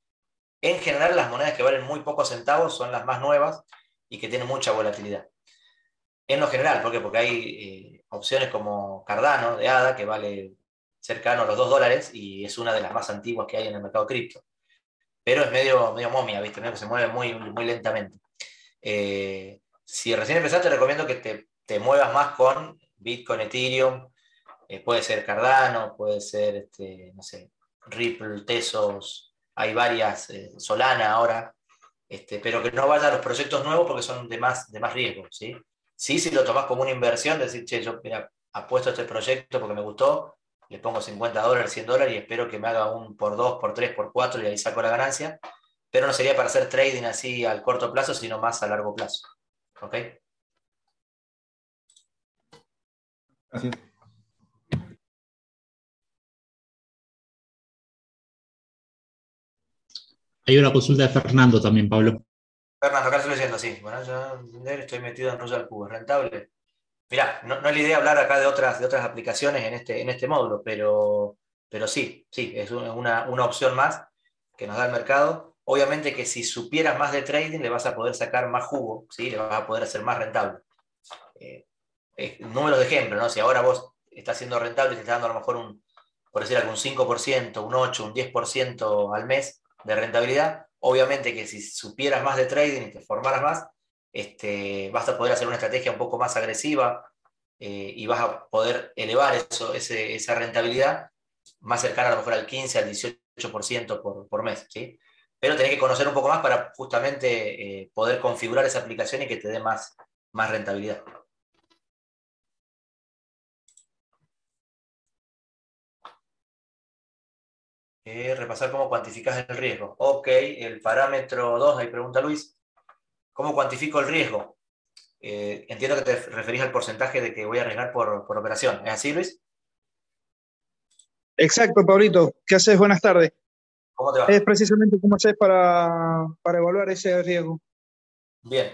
En general, las monedas que valen muy pocos centavos son las más nuevas y que tienen mucha volatilidad. En lo general, ¿por qué? Porque hay eh, opciones como Cardano de ADA, que vale cercano a los 2 dólares y es una de las más antiguas que hay en el mercado cripto. Pero es medio, medio momia, ¿viste? que se mueve muy, muy lentamente. Eh, si recién empezaste, te recomiendo que te, muevas más con Bitcoin, Ethereum, eh, puede ser Cardano, puede ser, este, no sé, Ripple, Tesos, hay varias, Solana ahora, este, pero que no vaya a los proyectos nuevos porque son de más, de más riesgo. ¿sí? sí, si lo tomás como una inversión, decir, che, yo mira, apuesto a este proyecto porque me gustó, le pongo 50 dólares, 100 dólares y espero que me haga un por 2, por 3, por 4 y ahí saco la ganancia, pero no sería para hacer trading así al corto plazo, sino más a largo plazo. ¿Ok?
Gracias. Hay una consulta de Fernando también, Pablo.
Fernando, acá estoy leyendo, sí. Bueno, yo estoy metido en Royal Cubo, ¿rentable? Mirá, no, es la idea hablar acá de otras, de otras aplicaciones en este, en este módulo, pero, pero sí, sí, es una, opción más que nos da el mercado. Obviamente que si supieras más de trading, le vas a poder sacar más jugo, ¿sí? le vas a poder hacer más rentable. Eh, números de ejemplo, ¿no? Si ahora vos estás siendo rentable te estás dando a lo mejor un, por decir algo, un 5%, un 8%, un 10% al mes de rentabilidad, obviamente que si supieras más de trading y te formaras más, este, vas a poder hacer una estrategia un poco más agresiva eh, y vas a poder elevar eso, esa rentabilidad más cercana a lo mejor al 15, al 18% por, por mes. ¿sí? Pero tenés que conocer un poco más para justamente eh, poder configurar esa aplicación y que te dé más, más rentabilidad. Eh, repasar cómo cuantificas el riesgo. Ok, el parámetro 2, ahí pregunta Luis. ¿Cómo cuantifico el riesgo? Eh, entiendo que te referís al porcentaje de que voy a arriesgar por, operación. ¿Es así, Luis?
Exacto, Pablito. ¿Qué haces? Buenas tardes.
¿Cómo te va?
Es precisamente cómo haces para, evaluar ese riesgo.
Bien.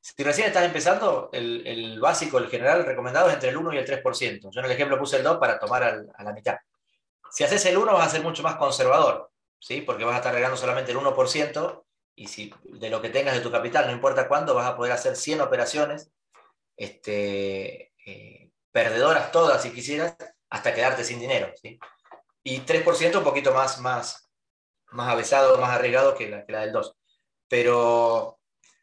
Si recién estás empezando, el, básico, el general recomendado es entre el 1 y el 3%. Yo en el ejemplo puse el 2 para tomar a la mitad. Si haces el 1 vas a ser mucho más conservador, ¿sí? porque vas a estar regando solamente el 1% y si de lo que tengas de tu capital, no importa cuándo, vas a poder hacer 100 operaciones, este, eh, perdedoras todas si quisieras, hasta quedarte sin dinero. ¿sí? Y 3% un poquito más, más, más avesado, más arriesgado que la, que la del 2. Pero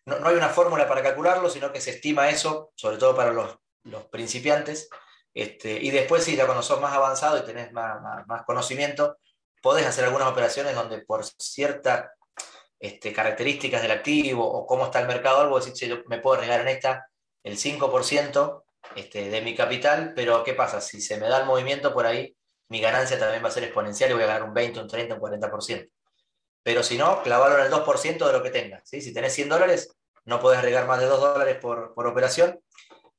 no, no, hay una fórmula para calcularlo, sino que se estima eso, sobre todo para los, los principiantes, este, y después, sí, cuando sos más avanzado y tenés más, conocimiento, podés hacer algunas operaciones donde por ciertas este, características del activo o cómo está el mercado, algo decir, yo me puedo arriesgar en esta el 5% este, de mi capital, pero ¿qué pasa? Si se me da el movimiento por ahí, mi ganancia también va a ser exponencial y voy a ganar un 20, un 30, un 40%. Pero si no, clavalo en el 2% de lo que tengas. Si tenés 100 dólares, no podés arriesgar más de 2 dólares por, por operación.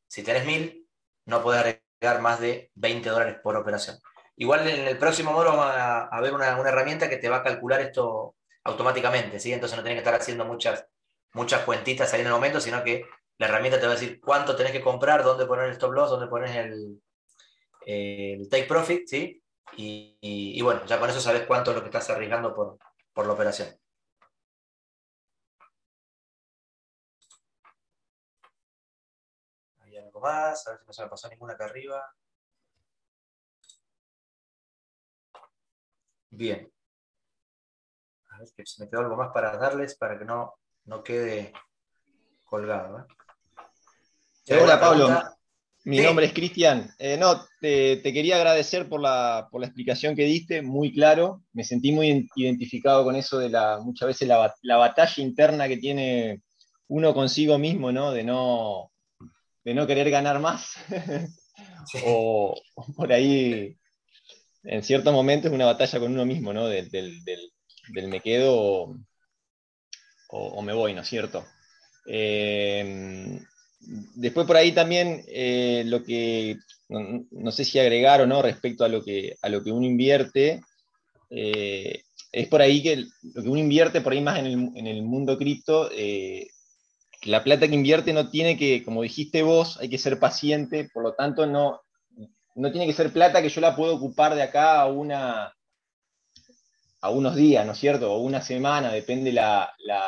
Si tenés 1000, no podés arriesgar más de 20 dólares por operación. Igual en el próximo módulo vamos a, ver una, herramienta que te va a calcular esto automáticamente, ¿sí? Entonces no tienes que estar haciendo muchas, muchas cuentitas ahí en el momento, sino que la herramienta te va a decir cuánto tenés que comprar, dónde poner el stop loss, dónde pones el, el take profit, ¿sí? Y, bueno, ya con eso sabes cuánto es lo que estás arriesgando por, por la operación. Más, a ver si no se me pasó ninguna acá arriba. Bien. A ver, que se me quedó algo más para darles para que no, no quede colgado.
¿eh? Hola Pablo, mi nombre es Cristian. Eh, no, te, quería agradecer por la, por la, explicación que diste, muy claro. Me sentí muy identificado con eso de la, muchas veces la, la batalla interna que tiene uno consigo mismo, ¿no? De no, de no querer ganar más. *laughs* o, por ahí, en ciertos momentos, es una batalla con uno mismo, ¿no? Del, me quedo o, me voy, ¿no es cierto? Eh, después por ahí también eh, lo que, no, sé si agregar o no respecto a lo que, a lo que uno invierte, eh, es por ahí que lo que uno invierte por ahí más en el, en el mundo cripto la plata que invierte no tiene que, como dijiste vos, hay que ser paciente, por lo tanto no, no tiene que ser plata que yo la puedo ocupar de acá a una a unos días, ¿no es cierto? O una semana, depende la, la,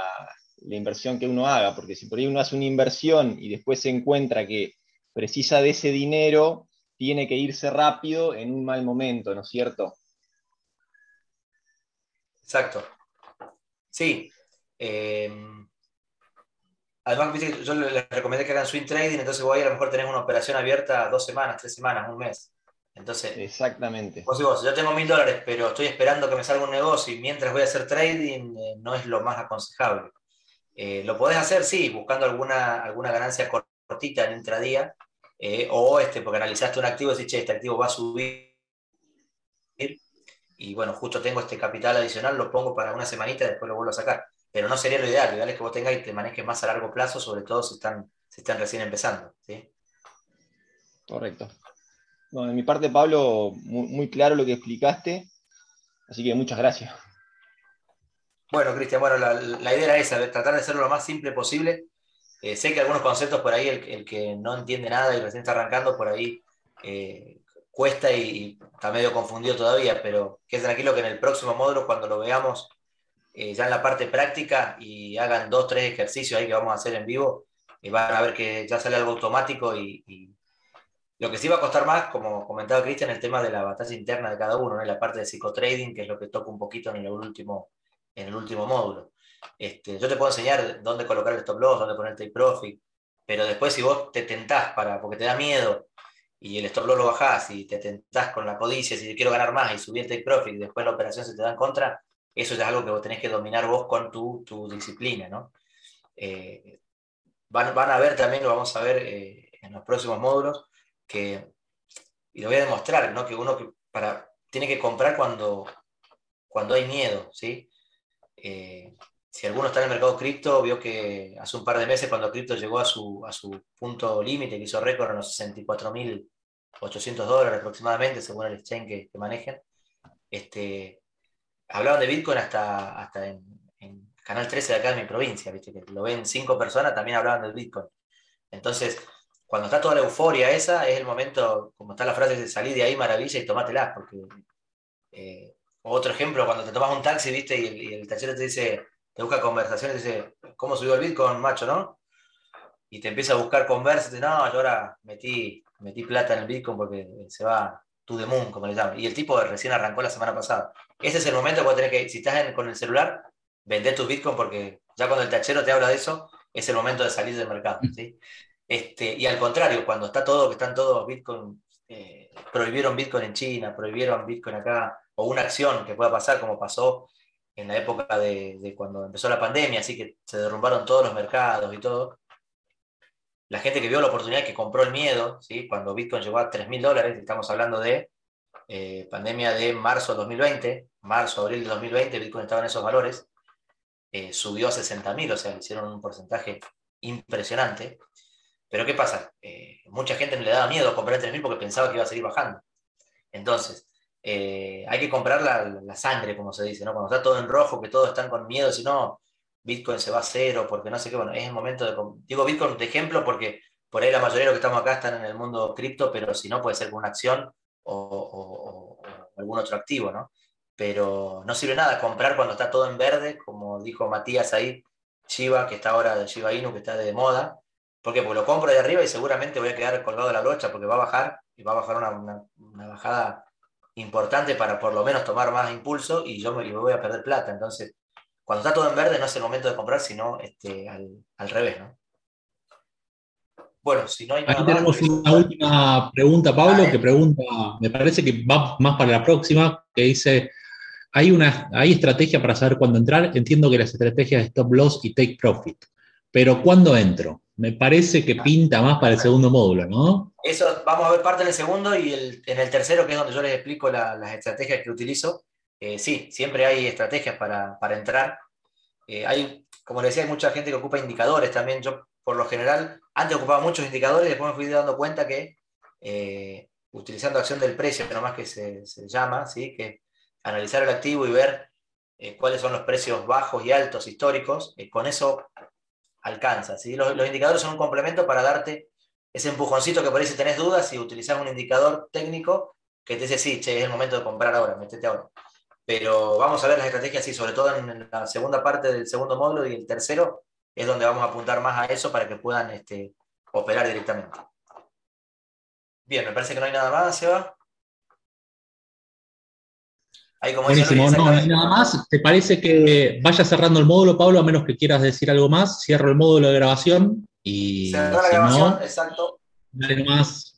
la inversión que uno haga, porque si por ahí uno hace una inversión y después se encuentra que precisa de ese dinero, tiene que irse rápido en un mal momento, ¿no es cierto?
Exacto. Sí. Eh, Además, yo les recomendé que hagan swing trading, entonces voy a, a lo mejor tener una operación abierta dos semanas, tres semanas, un mes. Entonces,
exactamente.
Vos y vos, yo tengo mil dólares, pero estoy esperando que me salga un negocio y mientras voy a hacer trading, eh, no es lo más aconsejable. Eh, lo podés hacer, sí, buscando alguna, alguna ganancia cortita en intradía, eh, o este, porque analizaste un activo y decís, che, este activo va a subir, y bueno, justo tengo este capital adicional, lo pongo para una semanita y después lo vuelvo a sacar. Pero no sería lo ideal, lo ideal es que vos tengas y te manejes más a largo plazo, sobre todo si están, si están recién empezando. ¿sí?
Correcto. de mi parte, Pablo, muy, claro lo que explicaste, así que muchas gracias.
Bueno, Cristian, bueno, la, idea era esa, tratar de hacerlo lo más simple posible. Eh, sé que algunos conceptos por ahí, el, que no entiende nada y recién está arrancando, por ahí eh, cuesta y, está medio confundido todavía, pero quede tranquilo que en el próximo módulo, cuando lo veamos eh, ya en la parte práctica y hagan dos, tres ejercicios ahí que vamos a hacer en vivo, y van a ver que ya sale algo automático y, lo que sí va a costar más, como comentaba Cristian, el tema de la batalla interna de cada uno, en la parte de psicotrading, que es lo que toca un poquito en el último, en el último módulo. Este, yo te puedo enseñar dónde colocar el stop loss, dónde poner el take profit, pero después si vos te tentás para, porque te da miedo y el stop loss lo bajás y te tentás con la codicia, si quiero ganar más y subir el take profit y después la operación se te da en contra, eso ya es algo que vos tenés que dominar vos con tu, disciplina, ¿no? Eh, van, a ver también, lo vamos a ver eh, en los próximos módulos, que, y lo voy a demostrar, ¿no? Que uno que para, tiene que comprar cuando, cuando hay miedo, ¿sí? Eh, si alguno está en el mercado cripto, vio que hace un par de meses cuando cripto llegó a su, a su punto límite, que hizo récord en los 64.800 dólares aproximadamente, según el exchange que, manejen, este, hablaban de Bitcoin hasta, hasta en, Canal 13 de acá de mi provincia, ¿viste? que lo ven cinco personas, también hablaban del Bitcoin. Entonces, cuando está toda la euforia esa, es el momento, como está la frase de salir de ahí maravilla y tomátela, porque... Eh, otro ejemplo, cuando te tomas un taxi, ¿viste? Y el, y el te dice, te busca conversaciones, dice, ¿cómo subió el Bitcoin, macho, no? Y te empieza a buscar conversas, no, yo ahora metí, metí plata en el Bitcoin porque se va to the moon, como le llaman. Y el tipo recién arrancó la semana pasada. Ese es el momento que tener que, si estás con el celular, vender tus Bitcoin porque ya cuando el tachero te habla de eso, es el momento de salir del mercado. ¿sí? Este, y al contrario, cuando está todo, que están todos Bitcoin, eh, prohibieron Bitcoin en China, prohibieron Bitcoin acá, o una acción que pueda pasar como pasó en la época de, cuando empezó la pandemia, así que se derrumbaron todos los mercados y todo. La gente que vio la oportunidad, que compró el miedo, ¿sí? cuando Bitcoin llegó a 3.000 dólares, estamos hablando de eh, pandemia de marzo de 2020, marzo, abril de 2020, Bitcoin estaba en esos valores, eh, subió a 60.000, o sea, hicieron un porcentaje impresionante. Pero ¿qué pasa? Eh, mucha gente le daba miedo comprar 3.000 porque pensaba que iba a seguir bajando. Entonces, eh, hay que comprar la, sangre, como se dice, ¿no? Cuando está todo en rojo, que todos están con miedo, si no, Bitcoin se va a cero, porque no sé qué, bueno, es el momento de... Digo Bitcoin de ejemplo porque por ahí la mayoría de los que estamos acá están en el mundo cripto, pero si no, puede ser con una acción o, algún otro activo, ¿no? Pero no sirve nada comprar cuando está todo en verde, como dijo Matías ahí, Shiba, que está ahora de Shiba Inu, que está de moda. ¿Por qué? Porque lo compro de arriba y seguramente voy a quedar colgado de la brocha porque va a bajar y va a bajar una bajada importante para por lo menos tomar más impulso y yo me, voy a perder plata. Entonces, cuando está todo en verde no es el momento de comprar, sino este, al, revés, ¿no? Bueno, si no hay
nada Ahí tenemos una última pregunta, Pablo, que pregunta, me parece que va más para la próxima, que dice, ¿hay, una, ¿hay estrategia para saber cuándo entrar? Entiendo que las estrategias de stop loss y take profit, pero ¿cuándo entro? Me parece que pinta más para el segundo módulo, ¿no?
Eso, vamos a ver parte en el segundo y en el tercero, que es donde yo les explico las estrategias que utilizo. Eh, sí, siempre hay estrategias para, entrar. Eh, hay, como les decía, hay mucha gente que ocupa indicadores también. Yo, por lo general, antes ocupaba muchos indicadores y después me fui dando cuenta que eh, utilizando acción del precio, nomás que se, se llama, ¿sí? que analizar el activo y ver cuáles son los precios bajos y altos históricos, con eso alcanza. ¿sí? Los, indicadores son un complemento para darte ese empujoncito que por ahí si tenés dudas y utilizás un indicador técnico que te dice, sí, che, es el momento de comprar ahora, metete ahora. Pero vamos a ver las estrategias, sí, sobre todo en la segunda parte del segundo módulo y el tercero es donde vamos a apuntar más a eso para que puedan este, operar directamente. Bien, me parece que no hay nada más, Seba.
Buenísimo, no, hay nada más. ¿Te parece que vaya cerrando el módulo, Pablo, a menos que quieras decir algo más? Cierro el módulo de grabación y.
Cerrar la grabación, exacto.
Dale más